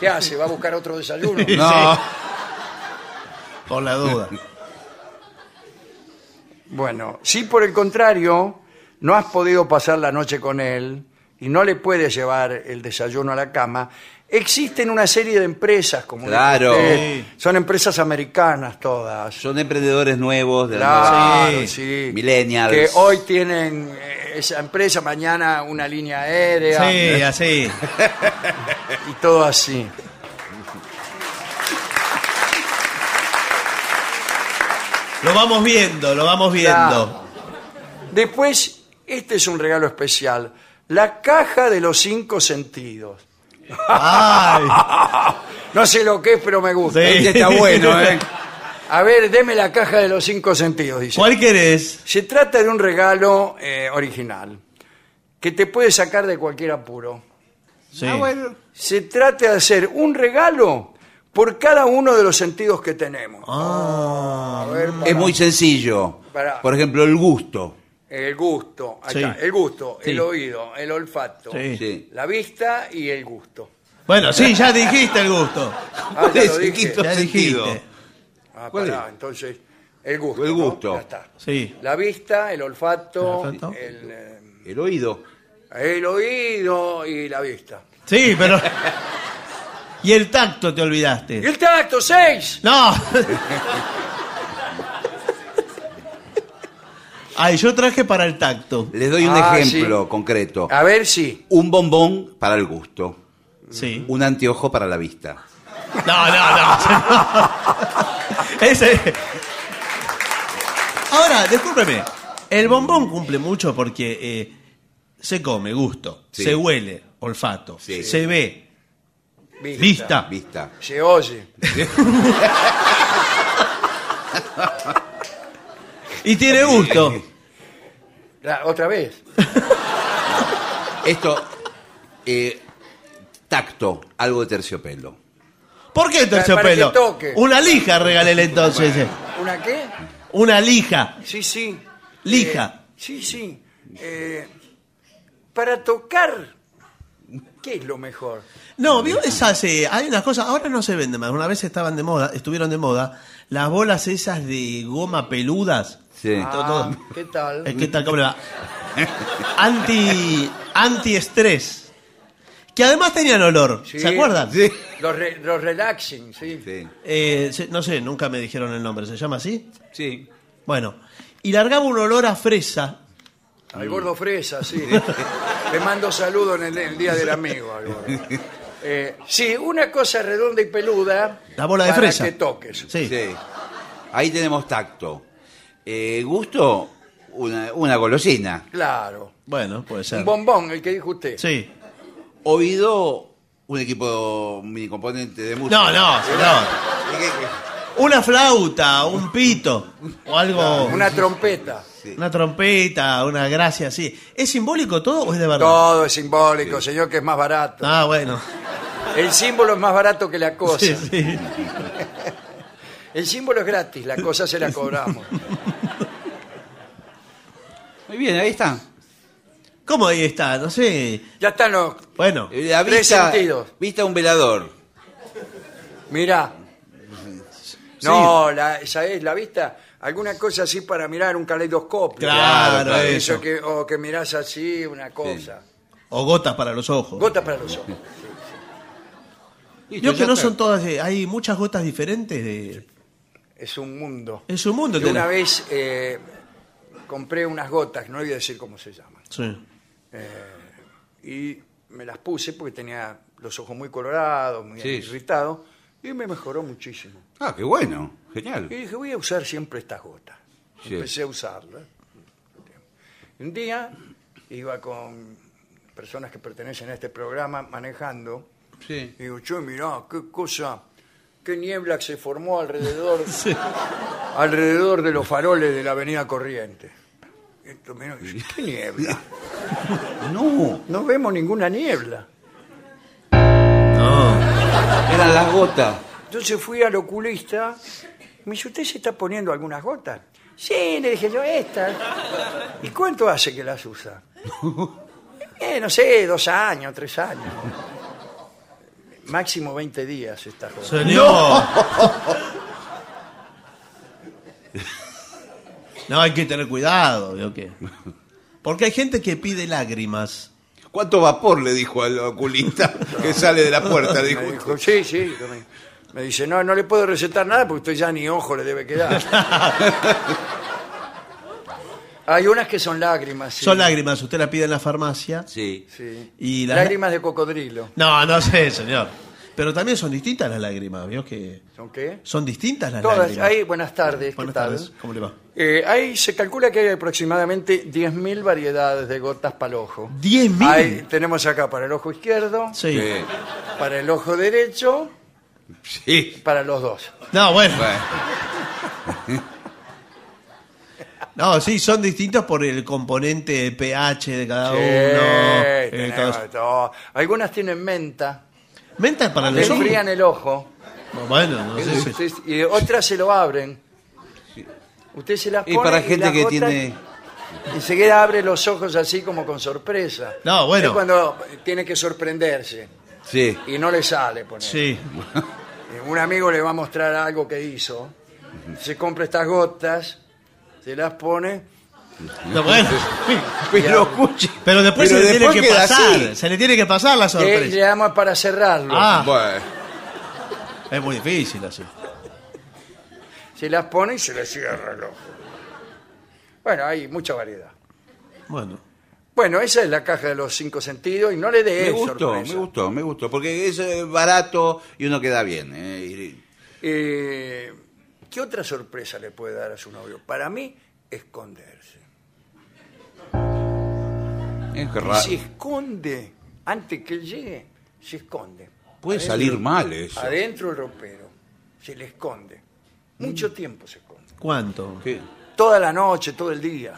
¿Qué hace? ¿Va a buscar otro desayuno? No. Por la duda. Bueno, si por el contrario no has podido pasar la noche con él y no le puedes llevar el desayuno a la cama, existen una serie de empresas como Claro. usted. son empresas americanas todas. Son emprendedores nuevos de la Claro, Sí. sí. Millennials. Que hoy tienen eh, esa empresa, mañana una línea aérea Sí, así. y todo así. Lo vamos viendo, lo vamos viendo. Claro. Después, este es un regalo especial. La caja de los cinco sentidos. Ay, No sé lo que es, pero me gusta. Sí. Este está bueno, ¿eh? A ver, deme la caja de los cinco sentidos, dice. ¿cuál querés? Se trata de un regalo eh, original que te puede sacar de cualquier apuro. Sí. Ah, bueno. Se trata de hacer un regalo por cada uno de los sentidos que tenemos. Ah, A ver, para- Es muy sencillo. Por ejemplo, el gusto. El gusto, ahí Sí. está, el gusto, Sí. el oído, el olfato, Sí. Sí. la vista y el gusto. Bueno, sí, ya dijiste el gusto. Ah, ¿Cuál ya es lo el dije. quinto Ya sentido? dijiste. Ah, ¿Cuál pará, es? entonces, el gusto. El ¿no? gusto. Ya está. Sí. La vista, el olfato, El olfato. El, eh, El oído. el oído y la vista. Sí, pero. Y el tacto te olvidaste. ¡Y el tacto, seis! No. Ay, yo traje para el tacto. Les doy un Ah, ejemplo sí. concreto. A ver si. Un bombón para el gusto. Sí. Un anteojo para la vista. No, no, no. Ese. Ahora, discúlpeme. El bombón cumple mucho porque eh, se come, gusto. Sí. Se huele, olfato. Sí. Se ve, Vista. vista. Vista. Se oye. Y tiene gusto. La- otra vez. Esto, eh, tacto, algo de terciopelo. ¿Por qué Para terciopelo? que toque. Una lija regalé entonces. eh. ¿Una qué? Una lija. Sí, sí. Lija. Eh, sí, sí. Eh, para tocar, ¿qué es lo mejor? No, ¿vio esas? eh, hay unas cosas, ahora no se venden más. Una vez estaban de moda, estuvieron de moda, las bolas esas de goma peludas. Sí. Ah, ¿Qué tal? ¿Qué tal? ¿Cómo le va? Anti, antiestrés. Que además tenían olor. Sí. ¿Se acuerdan? Sí. Los, re- los relaxing, sí. Sí. Eh, se- no sé, nunca me dijeron el nombre. ¿Se llama así? Sí. Bueno. Y largaba un olor a fresa. Al gordo fresa, sí. Le mando saludos en el, el Día del Amigo. al gordo. Eh, sí, una cosa redonda y peluda. La bola de para fresa. que toques. Sí. Sí. Ahí tenemos tacto. Eh, gusto, una, una golosina. Claro. Bueno, puede ser. Un bombón, el que dijo usted. Sí. Oído, un equipo, un mini componente de música. No, no, señor. ¿Qué- qué- Una flauta, un pito. O algo. Una trompeta. Una trompeta, una gracia así. ¿Es simbólico todo o es de verdad? Todo es simbólico, señor, que es más barato. Ah, bueno. El símbolo es más barato que la cosa. Sí, sí. El símbolo es gratis, la cosa se la cobramos. Muy bien, ahí está. ¿Cómo ahí está? No sé. Ya están los Bueno, Eh, La Tres vista, sentidos. vista un velador. Mirá. No, la, esa es la vista. Alguna cosa así para mirar un caleidoscopio. Claro, claro, eso. que, o que mirás así una cosa. O gotas para los ojos. Gota para los ojos. Listo, Yo ya que no está. son todas, eh, hay muchas gotas diferentes de... Es un mundo. Es un mundo. Yo una vez eh, compré unas gotas, no voy a decir cómo se llaman. Sí. Y me las puse porque tenía los ojos muy colorados, muy Sí. irritados. Y me mejoró muchísimo. Ah, qué bueno. Genial. Y dije, voy a usar siempre estas gotas. Sí. Empecé a usarlas. Y Un día iba con personas que pertenecen a este programa manejando. Sí. Y digo, che, mirá, qué cosa, qué niebla se formó alrededor, alrededor de los faroles de la avenida Corriente. Esto ¿qué niebla? No, No vemos ninguna niebla. eran las gotas. Entonces fui al oculista. Me dice, ¿usted se está poniendo algunas gotas? Sí, le dije yo, estas. ¿Y cuánto hace que las usa? Eh, no sé, dos años, tres años. Máximo 20 días estas cosas. Señor. No, hay que tener cuidado, ¿vio qué? Porque hay gente que pide lágrimas. ¿Cuánto vapor le dijo al oculista que sale de la puerta? Dijo, Me dijo, sí, sí. me dice, no, no le puedo recetar nada porque usted ya ni ojo le debe quedar. Hay unas que son lágrimas. sí. Son lágrimas, usted la pide en la farmacia. Sí. Sí. Y las- Lágrimas de cocodrilo. No, no sé, señor. Pero también son distintas las lágrimas, ¿vio que ¿Son qué? son distintas las Todas. lágrimas? Hay, buenas tardes. ¿qué Buenas tal? tardes, ¿cómo le va? Eh, ahí se calcula que hay aproximadamente 10.000 variedades de gotas para el ojo. ¿10.000? Hay- tenemos acá para el ojo izquierdo, Sí. Sí. para el ojo derecho, Sí. para los dos. No, bueno. Bueno, No, sí, son distintos por el componente pH de cada Sí, uno. eh, tenemos de todo. Algunas tienen menta, Menta para le los enfrían el ojo, Bueno, no sé si- Usted- y otras se lo abren. Usted se las Y pone para gente las que tiene... Enseguida abre los ojos así como con sorpresa. No, bueno. Es cuando tiene que sorprenderse Sí. y no le sale. ponele. Sí. Un amigo le va a mostrar algo que hizo. Se compra estas gotas, se las pone. Bueno. Pero escuche. Pero después Pero se le tiene que queda pasar. así. Se le tiene que pasar la le sorpresa. damos para cerrarlo. Ah, Bueno. es muy difícil así. Se las pone y se le cierra el ojo. Bueno, hay mucha variedad. Bueno. Bueno, esa es la caja de los cinco sentidos y no le dé Me gustó, sorpresa. me gustó, me gustó. Porque es eh, barato y uno queda bien. eh, y- Eh, ¿Qué otra sorpresa le puede dar a su novio? Para mí, esconderse. Es que Y ra- se esconde, antes que él llegue, se esconde. Puede Adentro- salir mal eso. Adentro del ropero, se le esconde. Mucho tiempo se esconde. ¿Cuánto? ¿Qué? Toda la noche, todo el día.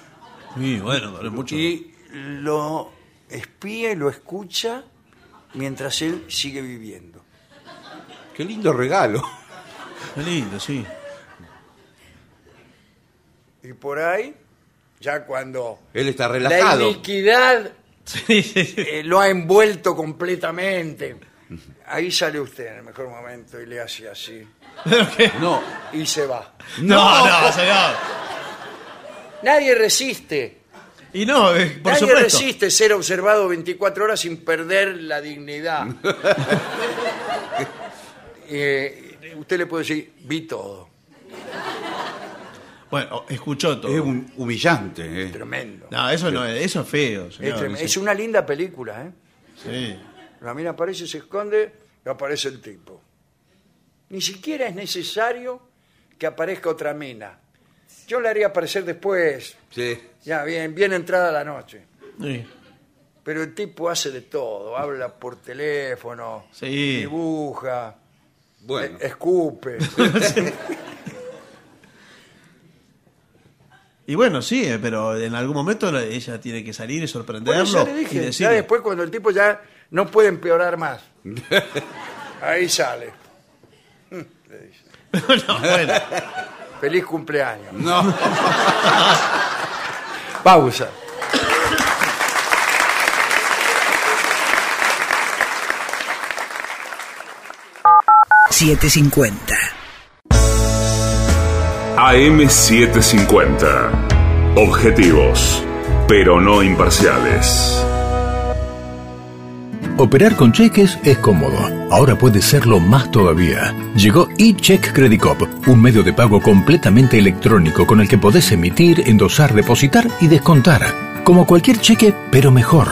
Sí, bueno, pero mucho. Y lo espía y lo escucha mientras él sigue viviendo. Qué lindo regalo. Qué lindo, sí. Y por ahí, ya cuando Él está la relajado. iniquidad Sí, sí, sí. eh, lo ha envuelto completamente. Ahí sale usted en el mejor momento y le hace así. ¿Pero qué? No. Y se va. No, no, señor. Nadie resiste. Y no, eh, por Nadie supuesto. resiste ser observado 24 horas sin perder la dignidad. Eh, usted le puede decir, vi todo. Bueno, escuchó todo. Es un humillante. eh. Tremendo. No, eso no es, eso es feo, Es, señor. Es una linda película, ¿eh? Sí. La mina aparece, se esconde y aparece el tipo. Ni siquiera es necesario que aparezca otra mina. Yo la haría aparecer después, Sí. ya bien, bien entrada la noche. Sí. Pero el tipo hace de todo, habla por teléfono, Sí. dibuja, Bueno. escupe. Y bueno, sí, eh, pero en algún momento la- ella tiene que salir y Bueno, sorprenderlo ya le y dije, ya decirle. después cuando el tipo ya no puede empeorar más. Ahí sale. Le dice, no, bueno. Feliz cumpleaños. No. Pausa. $7.50. AM750. Objetivos, pero no imparciales. Operar con cheques es cómodo. Ahora puede serlo más todavía. Llegó eCheck Credit Cop, un medio de pago completamente electrónico con el que podés emitir, endosar, depositar y descontar. Como cualquier cheque, pero mejor.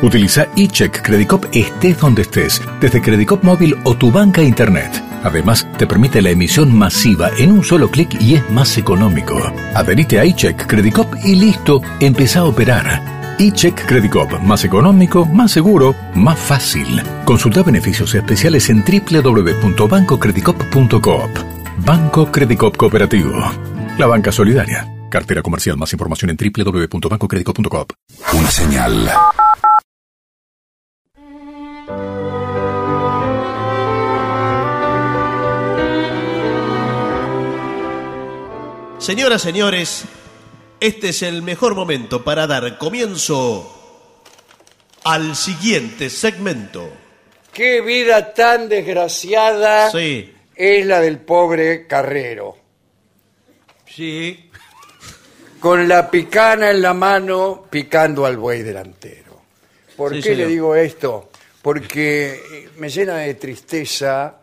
Utiliza eCheck Credit Cop estés donde estés, desde Credit Cop móvil o tu banca internet. Además, te permite la emisión masiva en un solo clic y es más económico. Adherite a eCheck Credit Cop y listo, empezá a operar. eCheck Credit Cop, más económico, más seguro, más fácil. Consulta beneficios especiales en www.bancocreditcop.coop. Banco Credit Cop Cooperativo. La banca solidaria. Cartera comercial. Más información en www.bancocreditcop.coop. Una señal. Señoras, señores, este es el mejor momento para dar comienzo al siguiente segmento. qué vida tan desgraciada Sí. es la del pobre Carrero. Sí. Con la picana en la mano, picando al buey delantero. ¿Por Sí, qué le señor. digo esto? Porque me llena de tristeza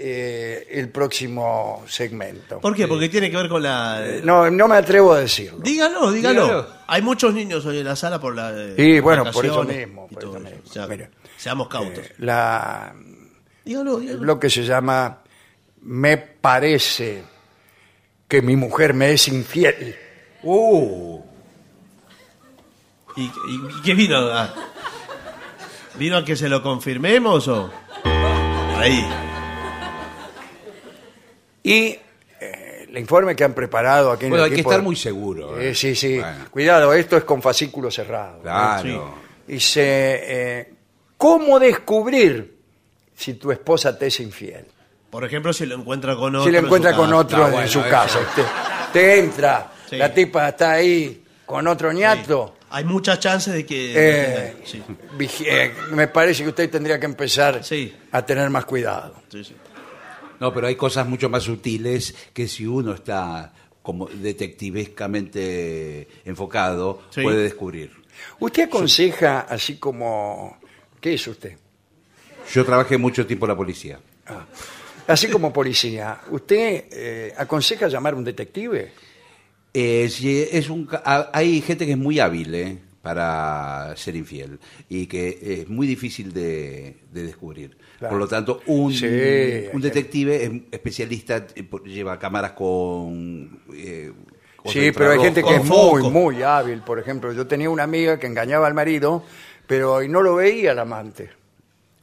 eh, el próximo segmento. ¿Por qué? Porque tiene que ver con la... Eh, No, no me atrevo a decirlo. Dígalo, dígalo, Dígalo. Hay muchos niños hoy en la sala por la. eh, Sí, bueno, por eso vacaciones mismo, y por todo eso eso. mismo. O sea, Mira. seamos cautos. Eh, la, dígalo, el dígalo. bloque se llama Me parece que mi mujer me es infiel. Uh. ¿Y, y- y qué vino? a- ¿Vino a que se lo confirmemos o.? Ahí. Y eh, el informe que han preparado aquí en Bueno, el hay que equipo- estar muy seguro. Eh, ¿eh? sí, sí. Bueno, Cuidado, esto es con fascículo cerrado. claro. Dice, eh, ¿cómo descubrir si tu esposa te es infiel? Por ejemplo, si lo encuentra con otro. si lo en su encuentra con casa. otro Ah, en bueno, su eso. casa. Te, te entra, Sí. la tipa está ahí con otro ñato. Hay muchas chances de que. Eh, sí, vigi- eh, me parece que usted tendría que empezar Sí. a tener más cuidado. sí, sí. No, pero hay cosas mucho más sutiles que si uno está como detectivescamente enfocado, Sí. puede descubrir. ¿Usted aconseja así como... ¿Qué es usted? Yo trabajé mucho tiempo en la policía. Así como policía, ¿usted eh, aconseja llamar a un detective? Eh, si es un, ca- ha- hay gente que es muy hábil eh, para ser infiel y que es muy difícil de, de descubrir. Claro. Por lo tanto, un, Sí, un detective es especialista, eh, lleva cámaras con... eh, cosas Sí, pero hay gente que es Con muy, muy hábil. Por ejemplo, yo tenía una amiga que engañaba al marido, pero y no lo veía el amante.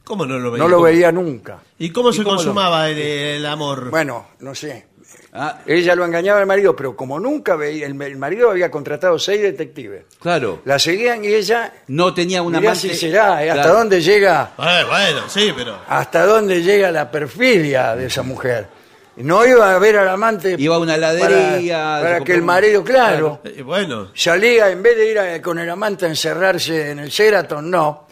¿Cómo no lo veía? No lo ¿Cómo? veía nunca. ¿Y cómo se cómo lo- consumaba el, el amor? Bueno, no sé. Ah, Ella lo engañaba al marido, pero como nunca veía, el, el marido había contratado seis detectives. claro. La seguían y ella, No tenía una mirá amante... si será, ¿eh? hasta Claro. dónde llega, Bueno, bueno, sí, pero. hasta dónde llega la perfidia de esa mujer. No iba a ver al amante. Iba a una para- heladería, Para, se que el un- marido, claro, eh, bueno. salía, en vez de ir a- con el amante a encerrarse en el Sheraton, no.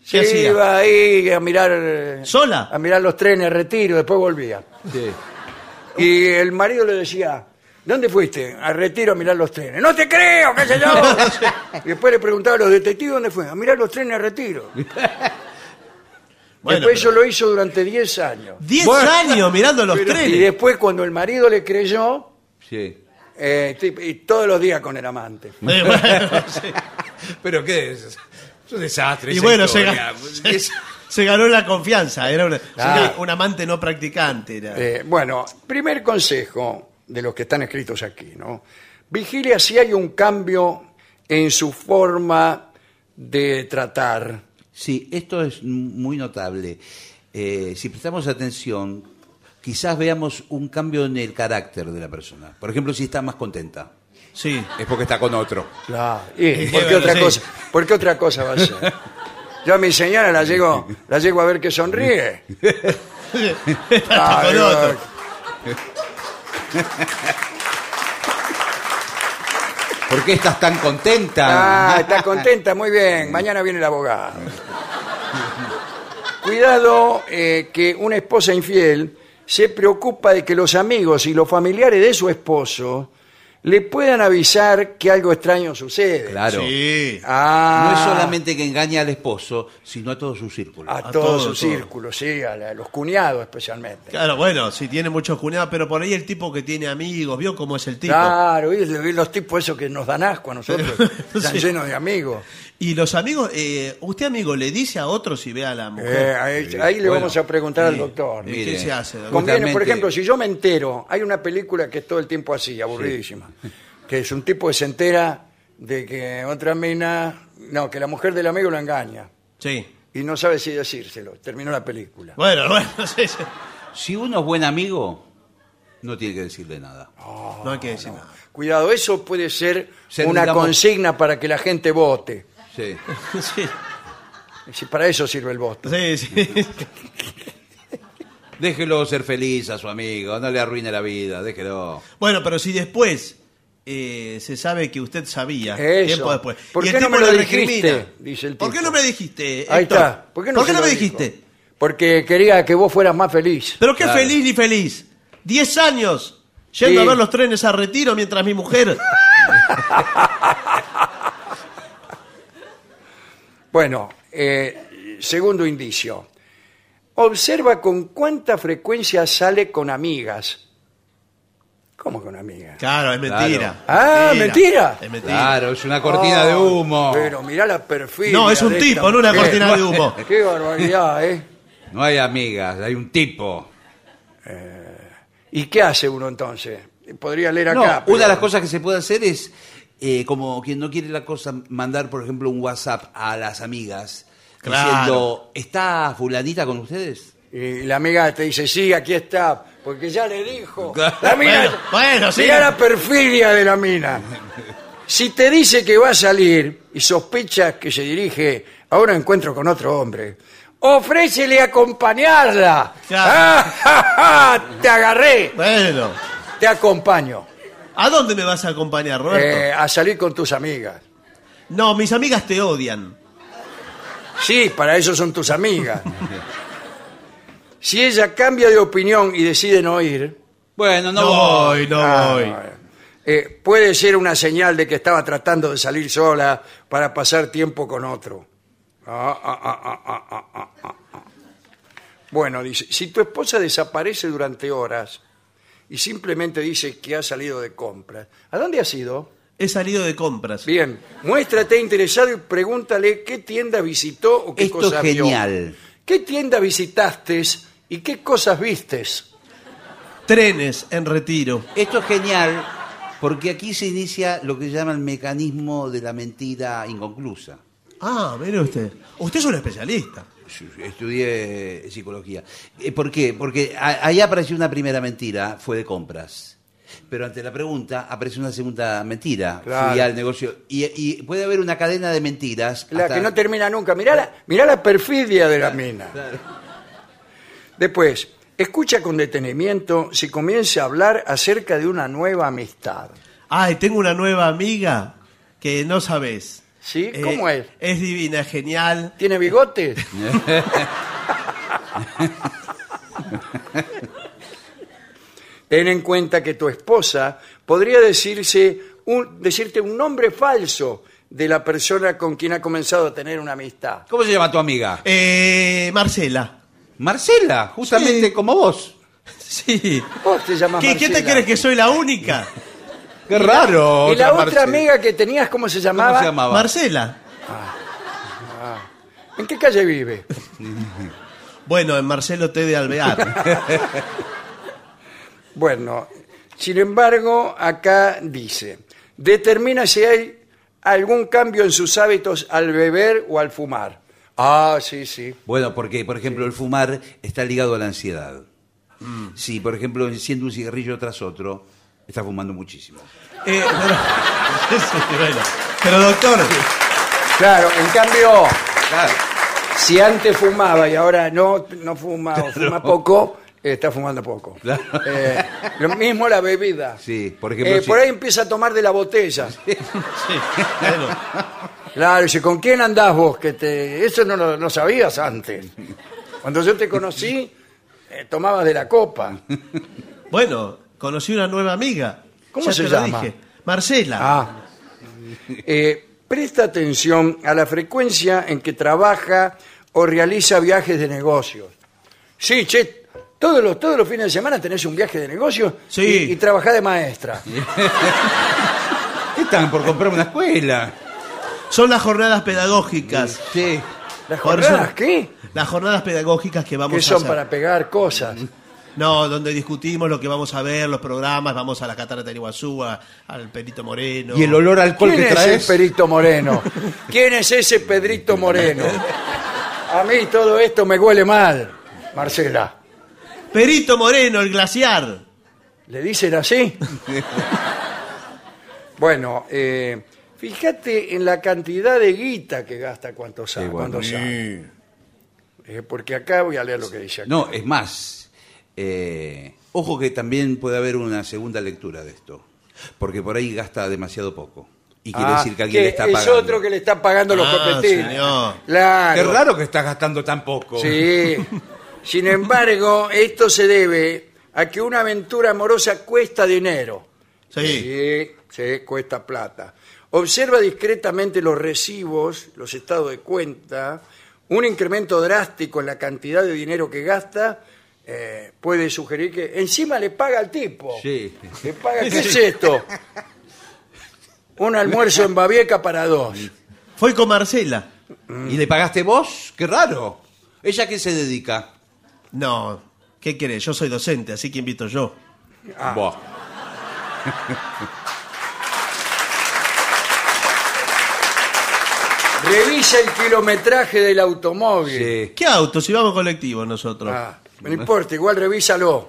¿Qué Se hacía? iba ahí a mirar. eh, ¿Sola? A mirar los trenes, retiro, después volvía. Sí. Y el marido le decía, ¿dónde fuiste? A retiro a mirar los trenes. No te creo, qué sé yo. y después le preguntaba a los detectives dónde fue. A mirar los trenes a retiro. Bueno, después eso pero- lo hizo durante 10 años. 10 Bueno. años mirando los Y trenes. después cuando el marido le creyó, Sí. eh, tip- y todos los días con el amante. Eh, bueno, sí. ¿Pero qué es? Es un desastre. Y esa bueno, se, historia. ga- se ganó la confianza. Era una- Claro. un amante no practicante. era. Eh, bueno, primer consejo de los que están escritos aquí, ¿no? Vigilia si hay un cambio en su forma de tratar. Sí, esto es muy notable. Eh, si prestamos atención, quizás veamos un cambio en el carácter de la persona. Por ejemplo, si está más contenta, Sí. es porque está con otro. Claro. ¿Y Sí, por, qué bueno, otra sí. cosa, ¿Por qué otra cosa va a ser? Yo a mi señora la llego, la llego a ver que sonríe. Con otro. ¿Por qué estás tan contenta? Ah, está contenta, muy bien. Mañana viene el abogado. Cuidado eh, que una esposa infiel se preocupa de que los amigos y los familiares de su esposo le puedan avisar que algo extraño sucede. Claro. Sí. Ah, No es solamente que engaña al esposo, sino a todo su círculo. a, a todo, todo, su todo. círculo, sí, a, la- a los cuñados especialmente. Claro, bueno, sí tiene muchos cuñados, pero por ahí el tipo que tiene amigos, ¿vio cómo es el tipo? Claro, y y los tipos esos que nos dan asco a nosotros, están Sí. llenos de amigos. Y los amigos, eh, usted amigo, ¿le dice a otro si ve a la mujer? Eh, ahí, ahí le Bueno, vamos a preguntar al doctor. ¿Y Mire, ¿Qué se hace? doctor? Conviene, por Justamente- ejemplo, si yo me entero, hay una película que es todo el tiempo así, aburridísima, que es un tipo que se entera de que otra mina, no, que la mujer del amigo lo engaña Sí. y no sabe si decírselo. Terminó la película. Bueno, bueno, sí, sí. Si uno es buen amigo, no tiene que decirle nada. No hay que decir nada. Cuidado, eso puede ser Ser, una digamos- consigna para que la gente vote. Sí. Sí, Si para eso sirve el voto. sí, sí. Déjelo ser feliz a su amigo, no le arruine la vida, déjelo. Bueno, pero si después eh, se sabe que usted sabía, Eso. tiempo después, ¿Por y el qué no me lo dijiste? Dice el ¿Por qué no me dijiste? Ahí está. ¿Por qué no, se me dijo? dijiste? porque quería que vos fueras más feliz. Pero qué feliz ni feliz. Diez años yendo Sí. a ver los trenes a retiro mientras mi mujer... Bueno, eh, segundo indicio. Observa con cuánta frecuencia sale con amigas. ¿Cómo con amigas? Claro, es mentira. Ah, ¿mentira? Es mentira. Claro, es una cortina de humo. Pero mirá la perfidia. No, es un tipo, no una mujer. cortina de humo. Qué barbaridad, ¿eh? No hay amigas, hay un tipo. ¿Y qué hace uno entonces? Podría leer No, acá. una de las cosas que se puede hacer es, eh, como quien no quiere la cosa, mandar, por ejemplo, un WhatsApp a las amigas Claro. diciendo, ¿está fulanita con ustedes? Y la amiga te dice, sí, aquí está, porque ya le dijo. La mina, Bueno, bueno, sí. mirá la perfidia de la mina. Si te dice que va a salir y sospechas que se dirige a un encuentro con otro hombre, ofrécele acompañarla. Claro. ¡Ah, ja, ja! Te agarré, Bueno, te acompaño. ¿a dónde me vas a acompañar, Roberto? Eh, a salir con tus amigas. No, mis amigas te odian. Sí, para eso son tus amigas. Si ella cambia de opinión y decide no ir, Bueno, no, voy, no ah, voy. Eh, puede ser una señal de que estaba tratando de salir sola para pasar tiempo con otro. Ah ah, ah, ah, ah, ah, ah, ah, ah. Bueno, dice, si tu esposa desaparece durante horas y simplemente dice que ha salido de compras, ¿a dónde has ido? He salido de compras. Bien, muéstrate interesado y pregúntale qué tienda visitó o qué Esto cosa vio. genial. ¿Qué tienda visitaste y qué cosas vistes? Trenes en retiro. Esto es genial porque aquí se inicia lo que llama el mecanismo de la mentira inconclusa. Ah, mire usted. Usted es un especialista. Estudié psicología. Eh, ¿Por qué? Porque a- ahí apareció una primera mentira, fue de compras. Pero ante la pregunta apareció una segunda mentira. Claro. Fui al negocio. Y, y puede haber una cadena de mentiras. La hasta- que no termina nunca. Mirá la, mirá la perfidia de la mina. Después, escucha con detenimiento si comienza a hablar acerca de una nueva amistad. Ay, tengo una nueva amiga que no sabes. ¿Sí? Eh, ¿Cómo es? Es divina, es genial. ¿Tiene bigotes? Ten en cuenta que tu esposa podría decirse un- decirte un nombre falso de la persona con quien ha comenzado a tener una amistad. ¿Cómo se llama tu amiga? Eh, Marcela. Marcela, justamente Sí. como vos. Sí. Vos te llamas ¿Qué, ¿Qué te Marcela. crees que soy la única? Qué raro. ¿Y la otra Marcela. amiga que tenías, cómo se ¿Cómo llamaba? se llamaba? Marcela. ¿En qué calle vive? Bueno, en Marcelo T. de Alvear. Bueno, sin embargo, acá dice, determina si hay algún cambio en sus hábitos al beber o al fumar. Ah, sí, sí. Bueno, porque, por ejemplo, el fumar está ligado a la ansiedad. Si, por ejemplo, enciende un cigarrillo tras otro, está fumando muchísimo. Eh, pero, Sí, bueno. Pero, doctor, Claro, en cambio, si antes fumaba y ahora no, no fuma o fuma poco, está fumando poco. Claro. Eh, lo mismo la bebida. Sí, por ejemplo, Eh, si- Por ahí empieza a tomar de la botella. sí. Claro, dice, ¿con quién andás vos? Que te... Eso no lo no sabías antes. Cuando yo te conocí, eh, tomabas de la copa. Bueno, conocí una nueva amiga. ¿Cómo Ya se te lo llama? dije. Marcela. Ah. Eh, presta atención a la frecuencia en que trabaja o realiza viajes de negocios. Sí, che, todos los, todos los fines de semana tenés un viaje de negocios Sí. y, y trabajás de maestra. ¿Qué están por comprar una escuela? Son las jornadas pedagógicas. Sí. ¿Las Por jornadas qué? Las jornadas pedagógicas que vamos Que a son hacer. para pegar cosas. No, donde discutimos lo que vamos a ver, los programas, vamos a la Catarata de Iguazú, a- al Perito Moreno. ¿Y el olor a alcohol ¿Quién que es el traes? Perito Moreno? ¿Quién es ese Pedrito Moreno? A mí todo esto me huele mal, Marcela. Perito Moreno, el glaciar. ¿Le dicen así? bueno, eh, fíjate en la cantidad de guita que gasta cuando sale. bueno. cuando sale. Eh, porque acá voy a leer lo que dice acá. No, es más. eh, ojo que también puede haber una segunda lectura de esto. Porque por ahí gasta demasiado poco. Y quiere Ah, decir que alguien le está es pagando. otro que le está pagando los Ah, copetines. señor. Claro. Qué raro que estás gastando tan poco. Sí. Sin embargo, esto se debe a que una aventura amorosa cuesta dinero. Sí. Sí, sí, cuesta plata. Observa discretamente los recibos, los estados de cuenta. Un incremento drástico en la cantidad de dinero que gasta eh, puede sugerir que encima le paga al tipo. Sí. Le paga, ¿qué es esto? Un almuerzo en Babieca para dos. Fue con Marcela. ¿Y le pagaste vos? Qué raro. ¿Ella qué se dedica? No, ¿qué querés? Yo soy docente, así que invito yo. Ah. Buah. Revisa el kilometraje del automóvil. Sí. ¿Qué auto? Si vamos colectivo nosotros. Ah, no importa, igual revísalo.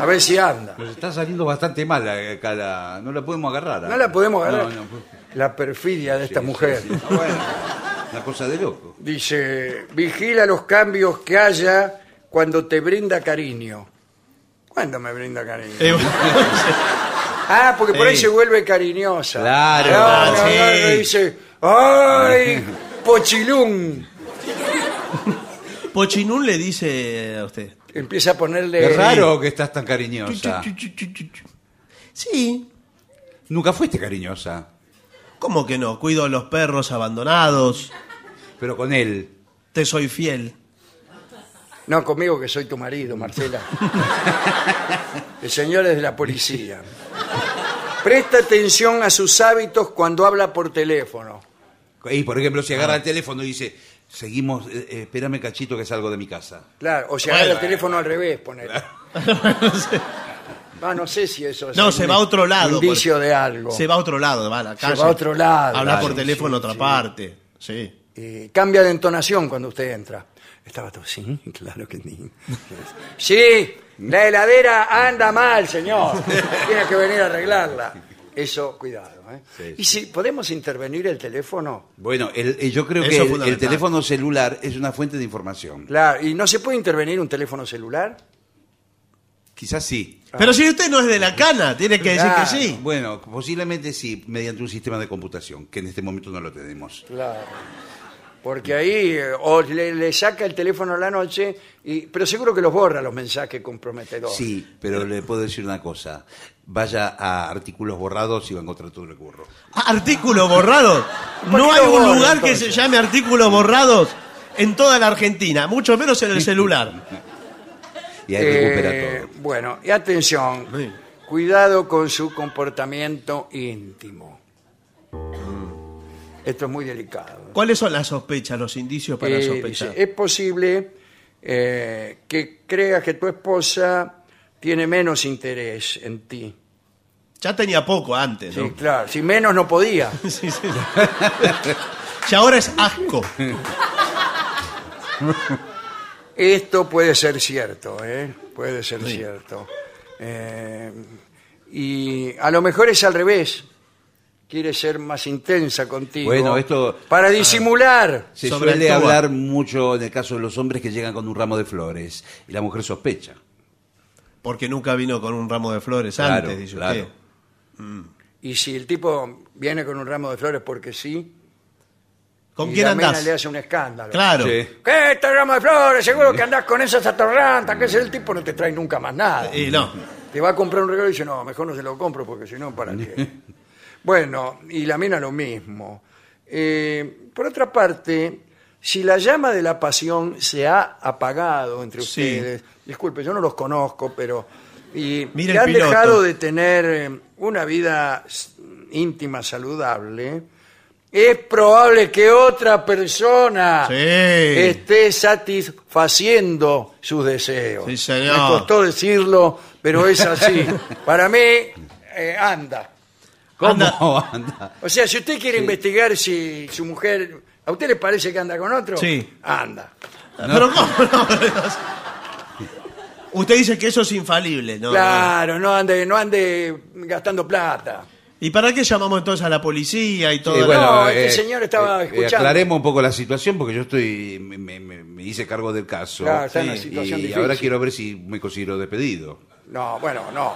A ver si anda. Nos está saliendo bastante mal acá la... No la podemos agarrar. No la podemos agarrar. No, no, pues- La perfidia de esta sí, mujer. sí, sí. Ah, bueno, una cosa de loco. Dice, vigila los cambios que haya cuando te brinda cariño. ¿Cuándo me brinda cariño? Eh, Ah, porque por ahí Sí. se vuelve cariñosa. Claro, No, no, sí. no, no, dice, ¡ay! Pochilún. Pochinún le dice a usted. Empieza a ponerle... Es raro que estás tan cariñosa. Sí, Nunca fuiste cariñosa, ¿cómo que no? Cuido a los perros abandonados, pero con él. te soy fiel. No, conmigo que soy tu marido, Marcela. El señor es de la policía. Presta atención a sus hábitos cuando habla por teléfono. Y por ejemplo, si Ah. agarra el teléfono y dice, seguimos, eh, eh, espérame cachito que salgo de mi casa. Claro, o si Bueno. agarra el teléfono al revés, poner. Ah, no sé si eso es No, un se va a otro lado. indicio por- de algo. Se va a otro lado, va a la Se calle. va a otro lado. Habla por teléfono sí, a otra sí. parte. Sí. Y cambia de entonación cuando usted entra. Estaba todo, sí, claro que sí. Sí, la heladera anda mal, señor. Tiene que venir a arreglarla. Eso, cuidado. ¿eh? Sí, Y si podemos intervenir el teléfono, Bueno, el- eh, yo creo Eso que el, el fundamental. teléfono celular es una fuente de información. claro, y no se puede intervenir un teléfono celular. Quizás sí. Pero si usted no es de la cana, tiene que decir Claro. que sí. Bueno, posiblemente sí, mediante un sistema de computación, que en este momento no lo tenemos. Claro. Porque ahí eh, o le, le saca el teléfono a la noche, y, pero seguro que los borra los mensajes comprometedores. Sí, pero le puedo decir una cosa. Vaya a artículos borrados y va a encontrar todo lo que borró. Ah, Artículos borrados. ¿Por No qué hay lo un borra, lugar que entonces? se llame artículos borrados en toda la Argentina, mucho menos en el celular. Y ahí Eh, recupera todo. Bueno, y atención, Sí. cuidado con su comportamiento íntimo. Esto es muy delicado. ¿Cuáles son las sospechas, los indicios para Eh, sospechar? dice, es posible eh, que creas que tu esposa tiene menos interés en ti. Ya tenía poco antes, Sí, ¿no? claro, si menos no podía. Sí, sí. y ahora es asco. Esto puede ser cierto, ¿eh? Puede ser cierto. Eh, y a lo mejor es al revés. Quiere ser más intensa contigo. Bueno, esto- Para disimular. Se sobre suele hablar mucho en el caso de los hombres que llegan con un ramo de flores y la mujer sospecha. Porque nunca vino con un ramo de flores Claro, antes, dice claro. usted. Y si el tipo viene con un ramo de flores porque sí, ¿Con y quién la mina andás? le hace un escándalo. Claro. Sí. ¿Qué? Este ramo de flores, seguro que andás con esa atorranta, que ese el tipo no te trae nunca más nada. Y no. Te va a comprar un regalo y dice, no, mejor no se lo compro porque si no, ¿para qué? bueno, y la mina lo mismo. Eh, por otra parte, si la llama de la pasión se ha apagado entre Sí. ustedes, disculpe, yo no los conozco, pero... Y, el han piloto. dejado de tener eh, una vida s- íntima saludable, es probable que otra persona Sí. esté satisfaciendo sus deseos. Sí, señor. Me costó decirlo, pero es así. Para mí, eh, anda. ¿Cómo Anda. anda? O sea, si usted quiere investigar si su mujer... ¿A usted le parece que anda con otro? Sí. Anda. Pero ¿cómo? No. Usted dice que eso es infalible, ¿no? Claro, no ande, no ande gastando plata. ¿Y para qué llamamos entonces a la policía y todo? Sí, bueno, No, este señor estaba escuchando. aclaremos un poco la situación porque yo estoy me, me- hice cargo del caso Claro, está en una Sí, situación y difícil. ahora quiero ver si me considero despedido. No, bueno, no.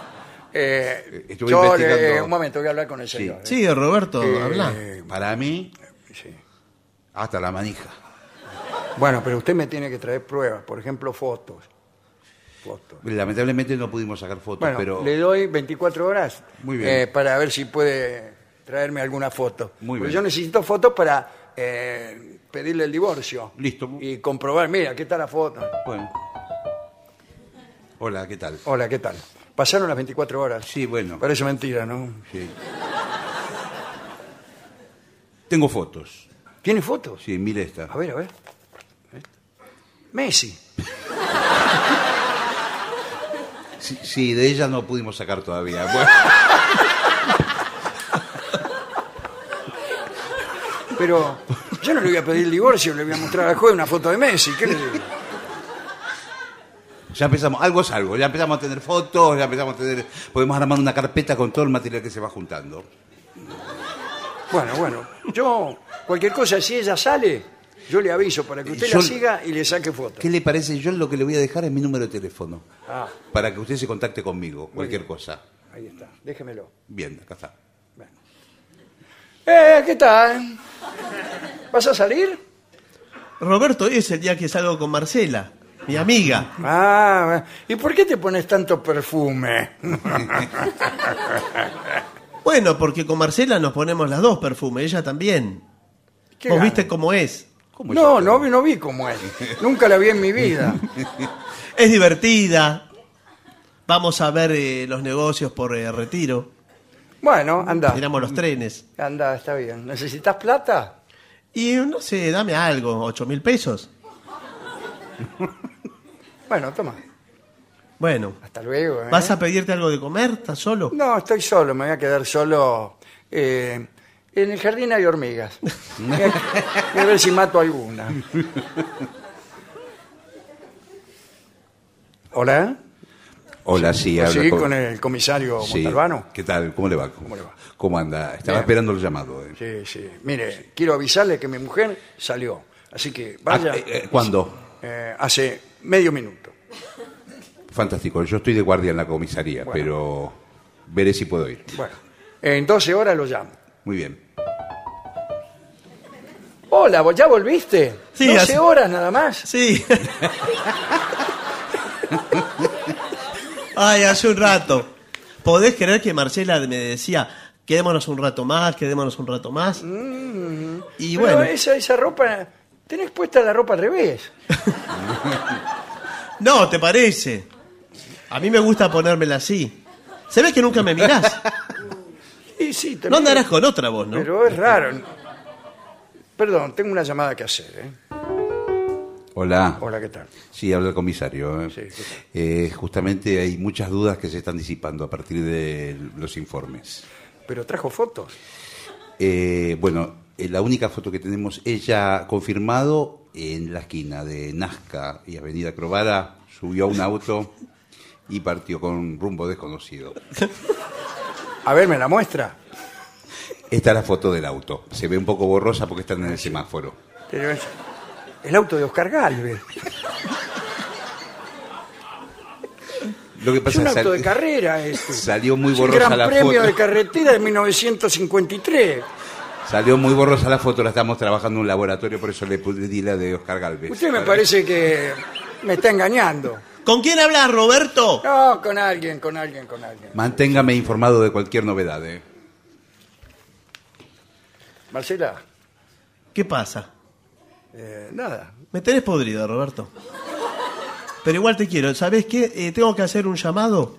Eh, Estuve yo investigando. un momento, voy a hablar con el señor. ¿eh? Sí, Roberto, Eh, habla. Para mí, sí. hasta la manija. Bueno, pero usted me tiene que traer pruebas, por ejemplo, fotos. Fotos. Lamentablemente no pudimos sacar fotos, Bueno, pero le doy 24 horas Muy bien. eh, para ver si puede traerme alguna foto. Muy Porque bien. yo necesito fotos para eh, pedirle el divorcio. Listo. Y comprobar, mira, aquí está la foto. bueno. Hola, ¿qué tal? Hola, ¿qué tal? Pasaron las 24 horas. Sí, bueno. Parece mentira, ¿no? Sí. Tengo fotos. ¿Tiene fotos? Sí, mire esta. A ver, a ver. ¿Eh? Messi. Sí, sí, de ella no pudimos sacar todavía. Bueno, Pero yo no le voy a pedir el divorcio, le voy a mostrar al juez una foto de Messi. ¿Qué le digo? ya empezamos, algo es algo, ya empezamos a tener fotos, ya empezamos a tener, podemos armar una carpeta con todo el material que se va juntando. Bueno, bueno. Yo, cualquier cosa, si ella sale, yo le aviso para que usted Yo- la siga y le saque fotos. ¿Qué le parece? Yo lo que le voy a dejar es mi número de teléfono, Ah, para que usted se contacte conmigo, cualquier cosa. ahí está. Déjemelo. Bien, acá está. Eh, ¿qué tal? ¿Vas a salir? Roberto, hoy es el día que salgo con Marcela, mi amiga. Ah, ¿y por qué te pones tanto perfume? Bueno, porque con Marcela nos ponemos las dos perfumes, ella también. ¿Qué Vos gana? viste cómo es. ¿Cómo No, es no, esto? vi- no vi cómo es. Nunca la vi en mi vida. Es divertida. Vamos a ver eh, los negocios por eh, retiro. Bueno, anda. Miramos los trenes. Anda, está bien. ¿Necesitas plata? Y no sé, dame algo, ocho mil pesos. Bueno, toma. Bueno, Hasta luego. ¿eh? ¿vas a pedirte algo de comer? ¿Estás solo? No, estoy solo. Me voy a quedar solo. eh, en el jardín hay hormigas. Voy a, voy a ver si mato alguna. ¿Hola? Hola, sí, habla Sí, con el comisario Sí. Montalbano. ¿Qué tal? ¿Cómo le va? ¿Cómo le va? ¿Cómo anda? Estaba Bien. esperando el llamado. eh. Sí, sí. Mire, quiero avisarle que mi mujer salió. Así que vaya. Ah, eh, eh, ¿Cuándo? Eh, hace medio minuto. Fantástico. Yo estoy de guardia en la comisaría, Bueno. pero veré si puedo ir. Bueno, en 12 horas lo llamo. Muy bien. Hola, ¿vos ¿ya volviste? Sí, 12 hace- horas nada más. Sí. Ay, hace un rato. ¿Podés creer que Marcela me decía, quedémonos un rato más, quedémonos un rato más? Y Mm. Pero bueno, esa, esa ropa, tenés puesta la ropa al revés. no, ¿te parece? A mí me gusta ponérmela así. Se ve que nunca me mirás. Sí, sí, te No andarás con otra voz, ¿no? Pero es raro. Perdón, tengo una llamada que hacer. ¿eh? Hola. Hola, ¿qué tal? Sí, habla el comisario. eh. Sí, ¿qué tal? Eh, justamente hay muchas dudas que se están disipando a partir de los informes. Pero trajo fotos. Eh, bueno, la única foto que tenemos, ella ha confirmado en la esquina de Nazca y Avenida Crovara, subió a un auto y partió con rumbo desconocido. A ver, ¿me la muestra? Esta es la foto del auto. Se ve un poco borrosa porque están en el semáforo. Pero es el auto de Oscar Galvez. Lo que Es pasa un es auto sal- de carrera este. Salió muy borrosa Gran la Premio foto. de Carretera de 1953. Salió muy borrosa la foto, la estamos trabajando en un laboratorio, por eso le di la de Oscar Galvez. Usted me parece que me está engañando. ¿Con quién hablas, Roberto? No, con alguien, con alguien, con alguien. Manténgame informado de cualquier novedad. ¿eh? Marcela, ¿Qué pasa? eh, nada. Me tenés podrido, Roberto. Pero igual te quiero. ¿Sabés qué? Eh, tengo que hacer un llamado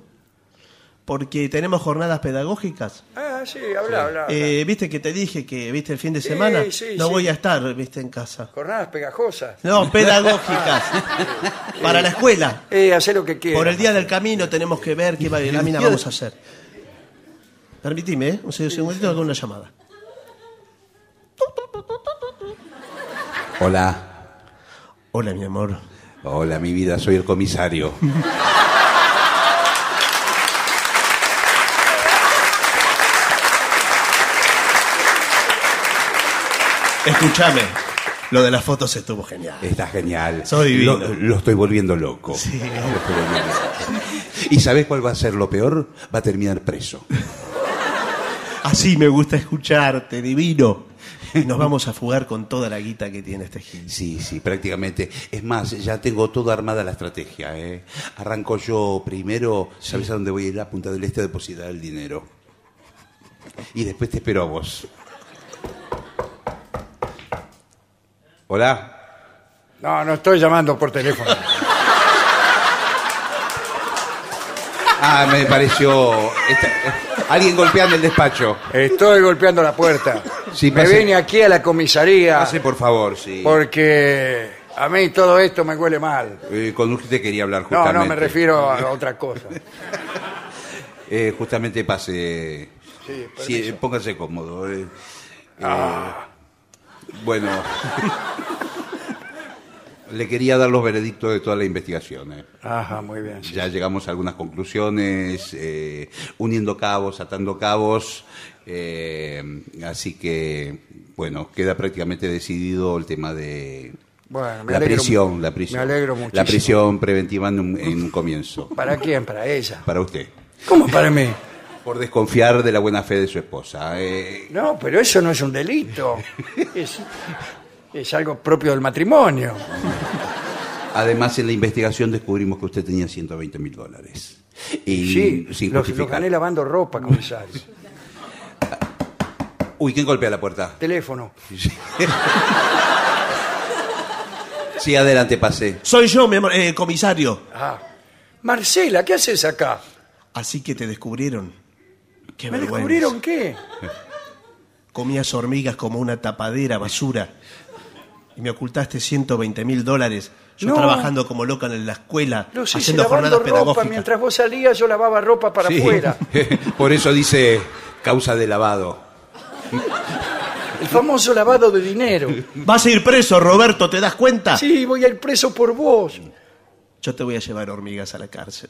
porque tenemos jornadas pedagógicas. Ah, sí, habla, habla. habla. Eh, viste que te dije que, viste, el fin de semana sí, no sí. voy a estar, viste, en casa. Jornadas pegajosas. No, pedagógicas. Para la escuela. Eh, hacer lo que quiera. Por el día del camino tenemos que ver qué lámina vamos a hacer. Permitime, ¿eh? Un segundito con una llamada. Hola. Hola, mi amor. Hola, mi vida, soy el comisario. Escúchame. Lo de las fotos estuvo genial. Está genial. Sos divino. Lo, lo estoy volviendo loco. Sí. Lo estoy volviendo loco. ¿Y sabes cuál va a ser lo peor? Va a terminar preso. Así me gusta escucharte, divino. Nos vamos a fugar con toda la guita que tiene este Gil. Sí, sí, prácticamente. Es más, ya tengo toda armada la estrategia. ¿eh? Arranco yo primero, ¿sabes a dónde voy a ir? A Punta del Este a depositar el dinero. Y después te espero a vos. Hola. No, no estoy llamando por teléfono. Ah, me pareció. esta- alguien golpeando el despacho. Estoy golpeando la puerta. Sí, me pase. vine aquí a la comisaría Pase, por favor, sí. porque a mí todo esto me huele mal. Eh, con usted quería hablar No, justamente. no, me refiero a otra cosa. Eh, justamente pase. Sí, Sí, permiso. póngase cómodo. eh. Eh, Ah. Bueno. Le quería dar los veredictos de toda la investigación. eh. Ajá, muy bien. sí. Ya llegamos a algunas conclusiones, eh, uniendo cabos, atando cabos. eh, así que, bueno, queda prácticamente decidido el tema de Bueno, me la alegro prisión, la prisión. me alegro muchísimo. La prisión preventiva en un, en un comienzo. ¿Para quién? Para ella. Para usted. ¿Cómo para mí? Por desconfiar de la buena fe de su esposa. eh, No, pero eso no es un delito. Es, es algo propio del matrimonio. Además, en la investigación descubrimos que usted tenía 120 mil dólares. Y Sí, sin los, los gané lavando ropa, comisario. Uy, ¿quién golpea la puerta? Teléfono. Sí, adelante, pase. Soy yo, mi amor, eh, comisario. Ah. Marcela, ¿qué haces acá? Así que te descubrieron. Qué ¿Me vergüenza. descubrieron qué? Comías hormigas como una tapadera, basura. Y me ocultaste 120 mil dólares. Yo No. trabajando como loca en la escuela, Los hice haciendo lavando jornadas ropa. pedagógicas. Mientras vos salías, yo lavaba ropa para Sí. afuera. Por eso dice causa de lavado. El famoso lavado de dinero. Vas a ir preso, Roberto, ¿te das cuenta? Sí, voy a ir preso por vos. Yo te voy a llevar hormigas a la cárcel.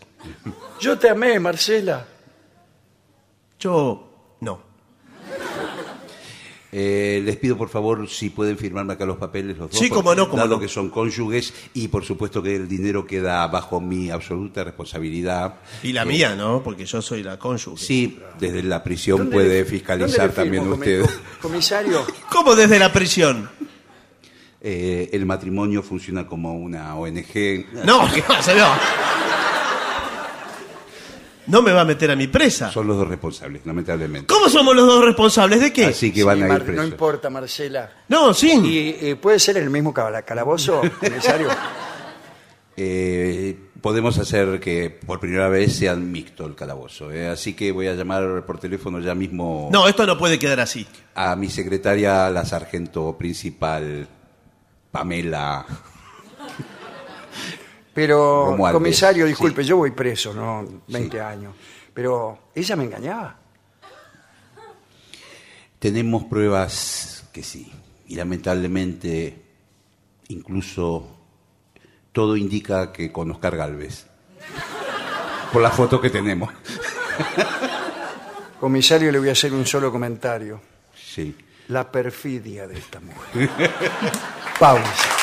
Yo te amé, Marcela. Yo no. Eh, les pido, por favor, si pueden firmarme acá los papeles los dos. Sí, cómo no, dado no. que son cónyuges y, por supuesto, que el dinero queda bajo mi absoluta responsabilidad. Y la Eh, mía, ¿no? Porque yo soy la cónyuge. Sí, desde la prisión ¿Dónde puede le- fiscalizar también usted. comi- co- Comisario, ¿Cómo desde la prisión? Eh, el matrimonio funciona como una ONG. No, ¿qué pasa? No. No me va a meter a mi presa. Son los dos responsables, lamentablemente. ¿Cómo somos los dos responsables? ¿De qué? Así que van sí, a Mar- ir no presos. importa, Marcela. No, sí. ¿Y eh, puede ser el mismo cala- calabozo, comisario? Eh, podemos hacer que por primera vez sean mixto el calabozo. eh. Así que voy a llamar por teléfono ya mismo No, esto no puede quedar así. a mi secretaria, la sargento principal, Pamela. Pero, comisario, sí. disculpe, yo voy preso, ¿no? 20 años. Pero ella me engañaba. Tenemos pruebas que sí. Y lamentablemente, incluso todo indica que con Oscar Galvez. Por la foto que tenemos. Comisario, le voy a hacer un solo comentario. Sí. La perfidia de esta mujer. Pausa.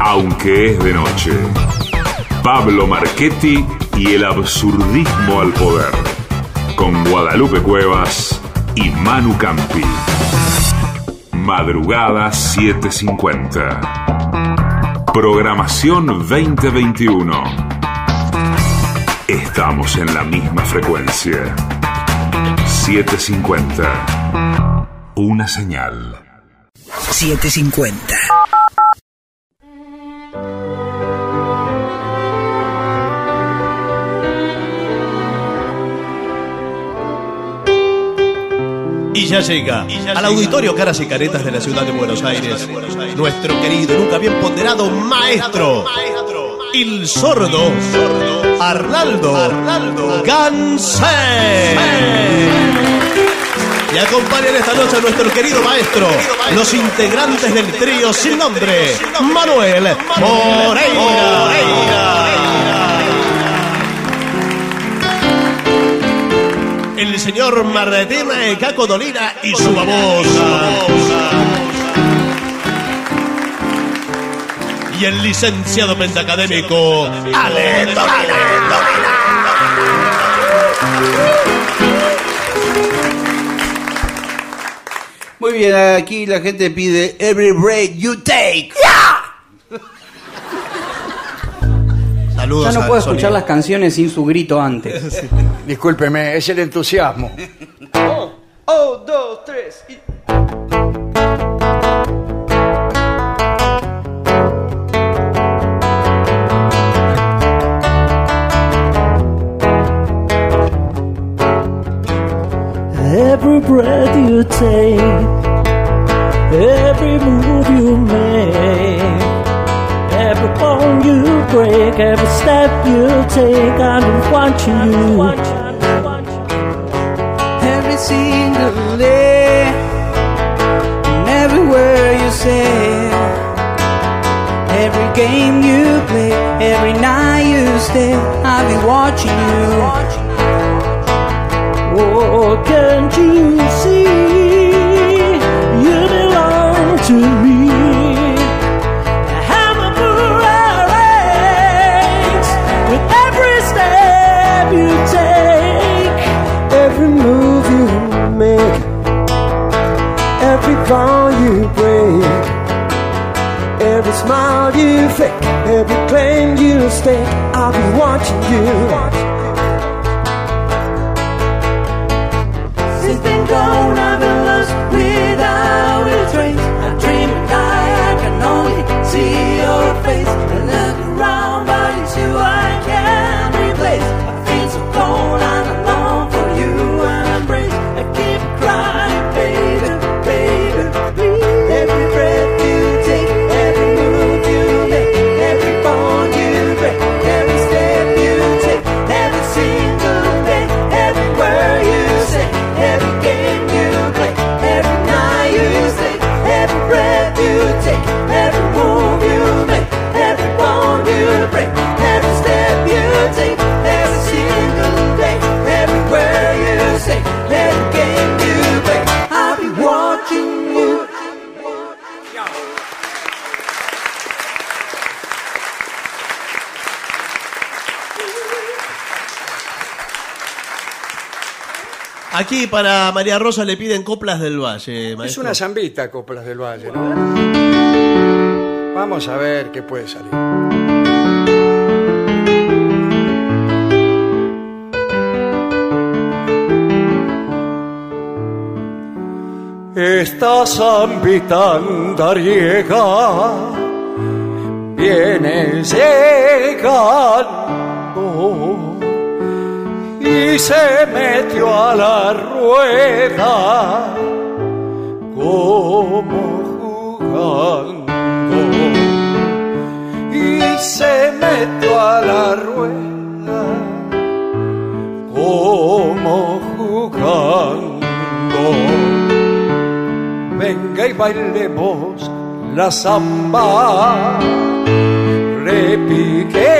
aunque es de noche. Pablo Marchetti y el absurdismo al poder. Con Guadalupe Cuevas y Manu Campi. Madrugada 750. Programación 2021. Estamos en la misma frecuencia. 750. Una señal. 750. Y ya llega al auditorio Caras y Caretas de la ciudad de Buenos Aires nuestro querido y nunca bien ponderado maestro, el sordo Arnaldo Gansé. Y acompañan esta noche a nuestro querido maestro, los integrantes del trío sin nombre, Manuel Moreira. El señor Martín Caco Dolina y su babosa. Y el licenciado pentacadémico Ale Muy bien, aquí la gente pide Every Break You Take. Saludos Ya no puedo escuchar las canciones sin su grito antes. Discúlpeme, es el entusiasmo. Oh, dos, tres. Every breath you take, every move you make, every you break, every step you take, I'm watching you. Every single day, and everywhere you say, every game you play, every night you stay, I'll be watching you. Oh, can't you see? Every you break, every smile you fake, every claim you stake. I'll be watching you. Since been gone, I've been lost without a trace. I dream and die, I can only see your face. Aquí para María Rosa le piden coplas del Valle, Es una zambita, Coplas del Valle, ¿no? Vamos a ver qué puede salir. Esta zambita andariega viene llegando y se metió a la rueda como jugando. Y se metió a la rueda como jugando. Venga y bailemos la samba repiqueteada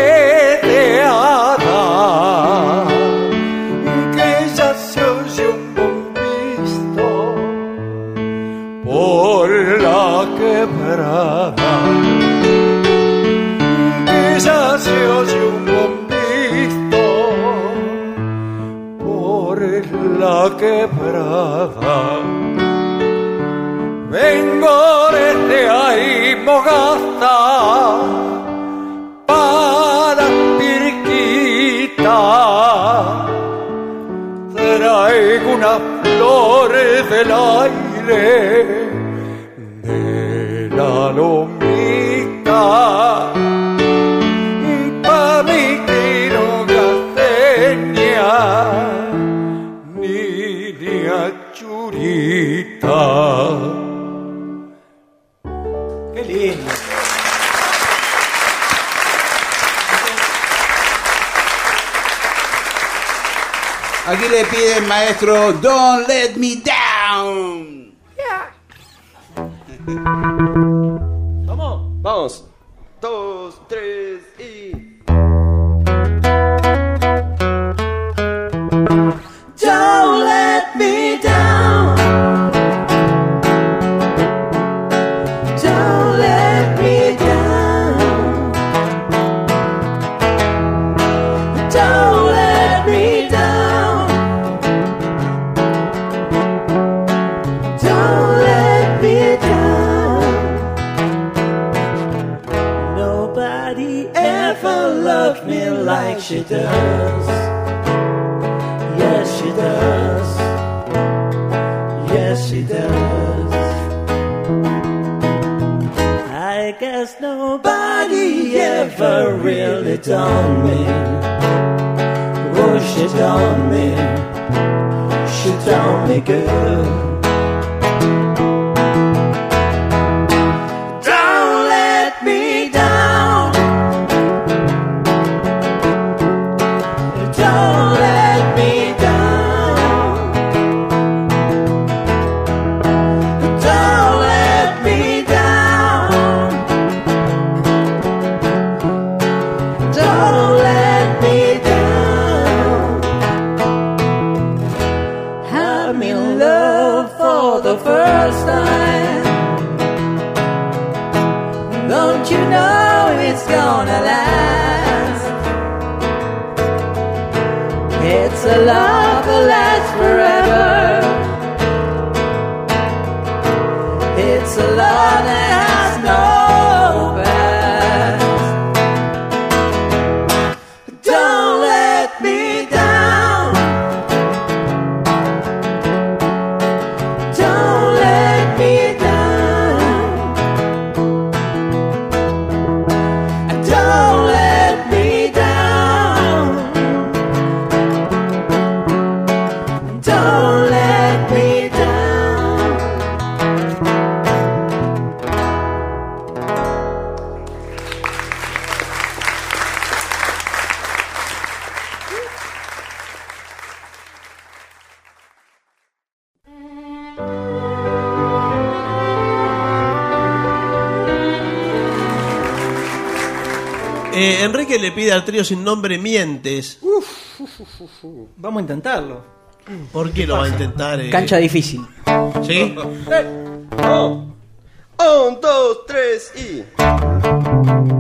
Don't Let Me Down. Eh, Enrique le pide al trío sin nombre Mientes. Vamos a intentarlo. ¿Por qué, ¿Qué lo va a intentar? Eh? Cancha difícil. ¿Sí? Eh. Oh. Un, dos, tres y.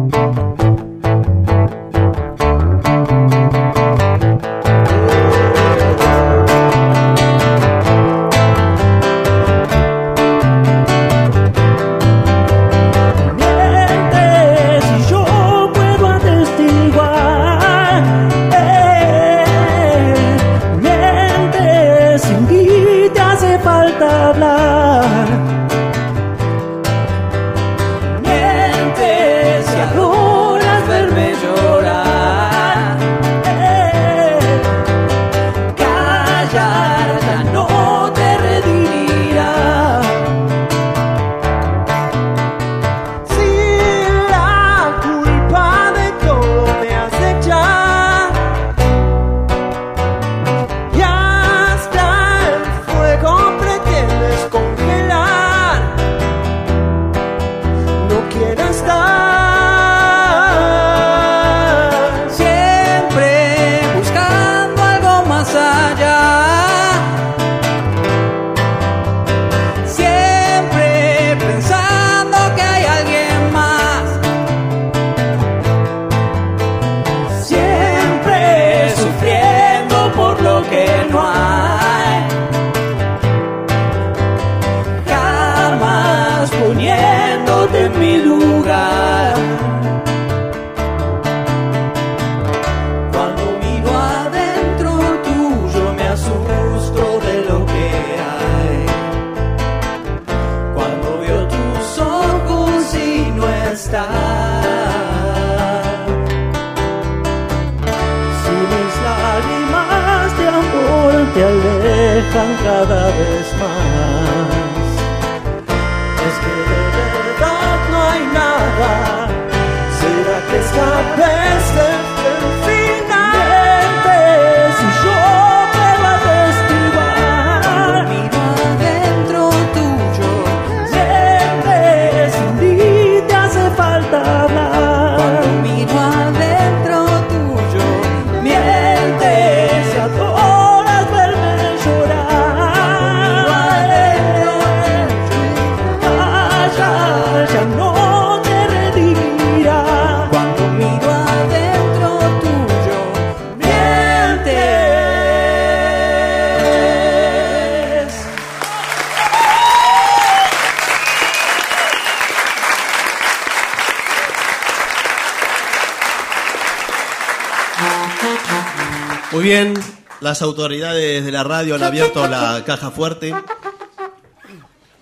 Las autoridades de la radio han abierto la caja fuerte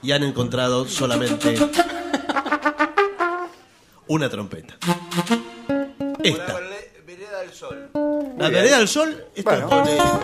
y han encontrado solamente una trompeta. Esta. Vereda del Sol. La Vereda del Sol, esta bueno.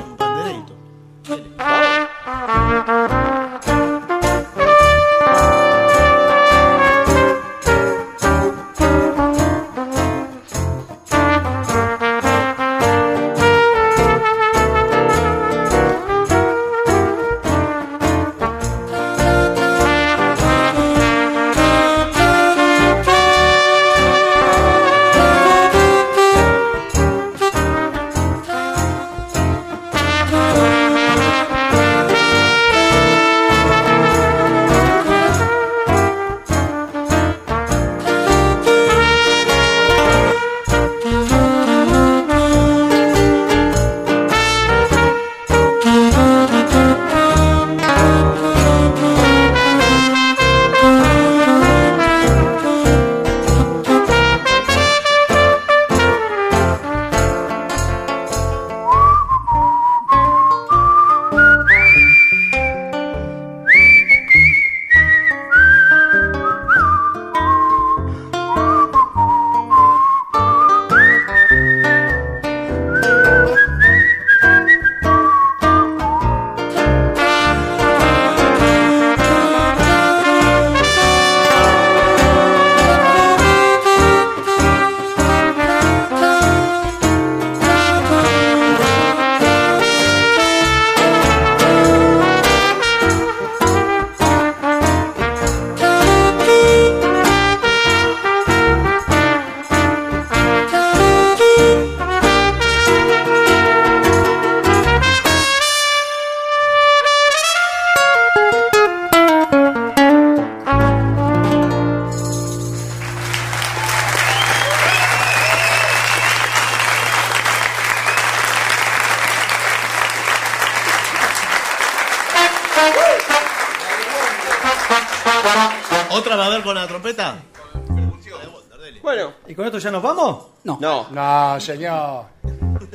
Ya nos vamos? No. No. No, señor.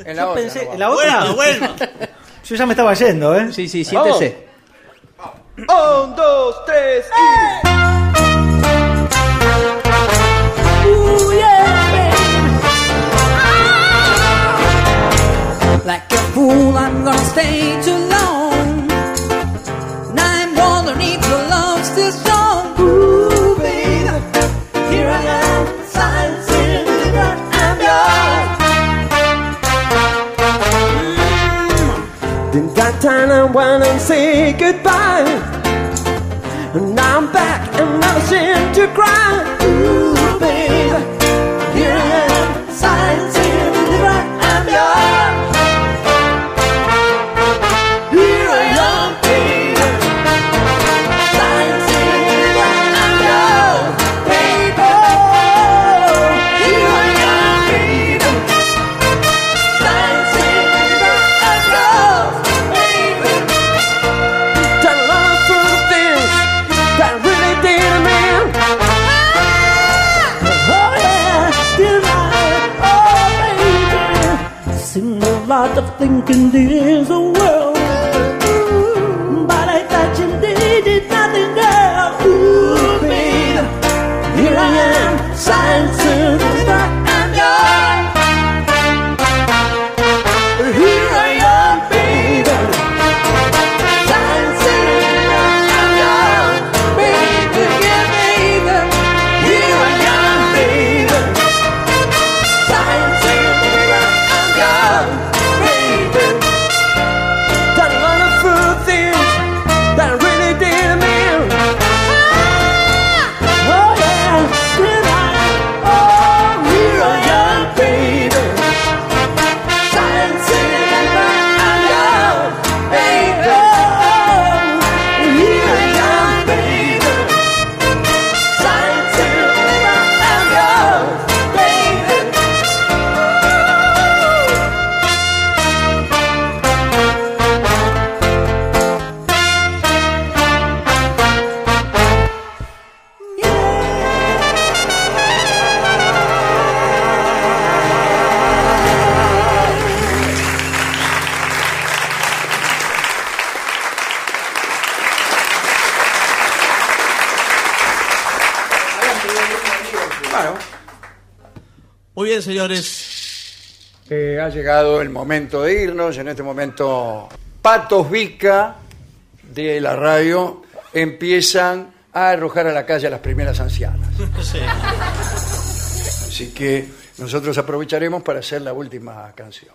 En la Yo otra. pensé, ¿en la otra? Vuelva. Yo ya me estaba yendo, ¿eh? Sí, sí, siéntese. a lot of thinking there's a world. But I thought you needed nothing, girl. Ooh, babe, here I am, science. Señores. eh, ha llegado el momento de irnos. En este momento, Patos Vica de la radio empiezan a arrojar a la calle a las primeras ancianas. Sí. Así que nosotros aprovecharemos para hacer la última canción.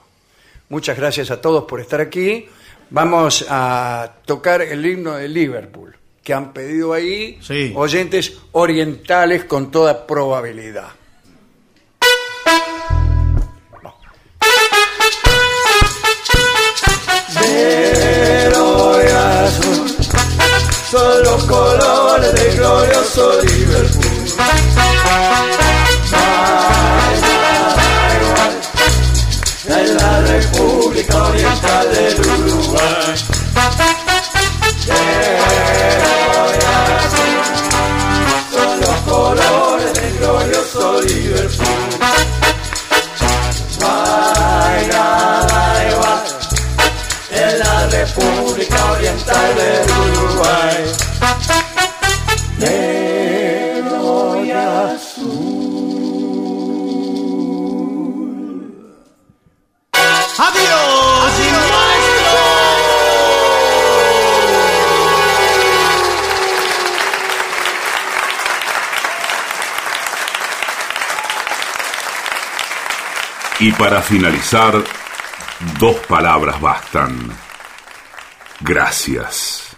Muchas gracias a todos por estar aquí. Vamos a tocar el himno de Liverpool, que han pedido ahí Sí. oyentes orientales con toda probabilidad. Negro y azul son los colores del glorioso Liverpool. En la República Oriental del Uruguay. Son los colores del glorioso Liverpool. República Oriental del Uruguay. Negro y azul. ¡Adiós! Y para finalizar, dos palabras bastan. Gracias.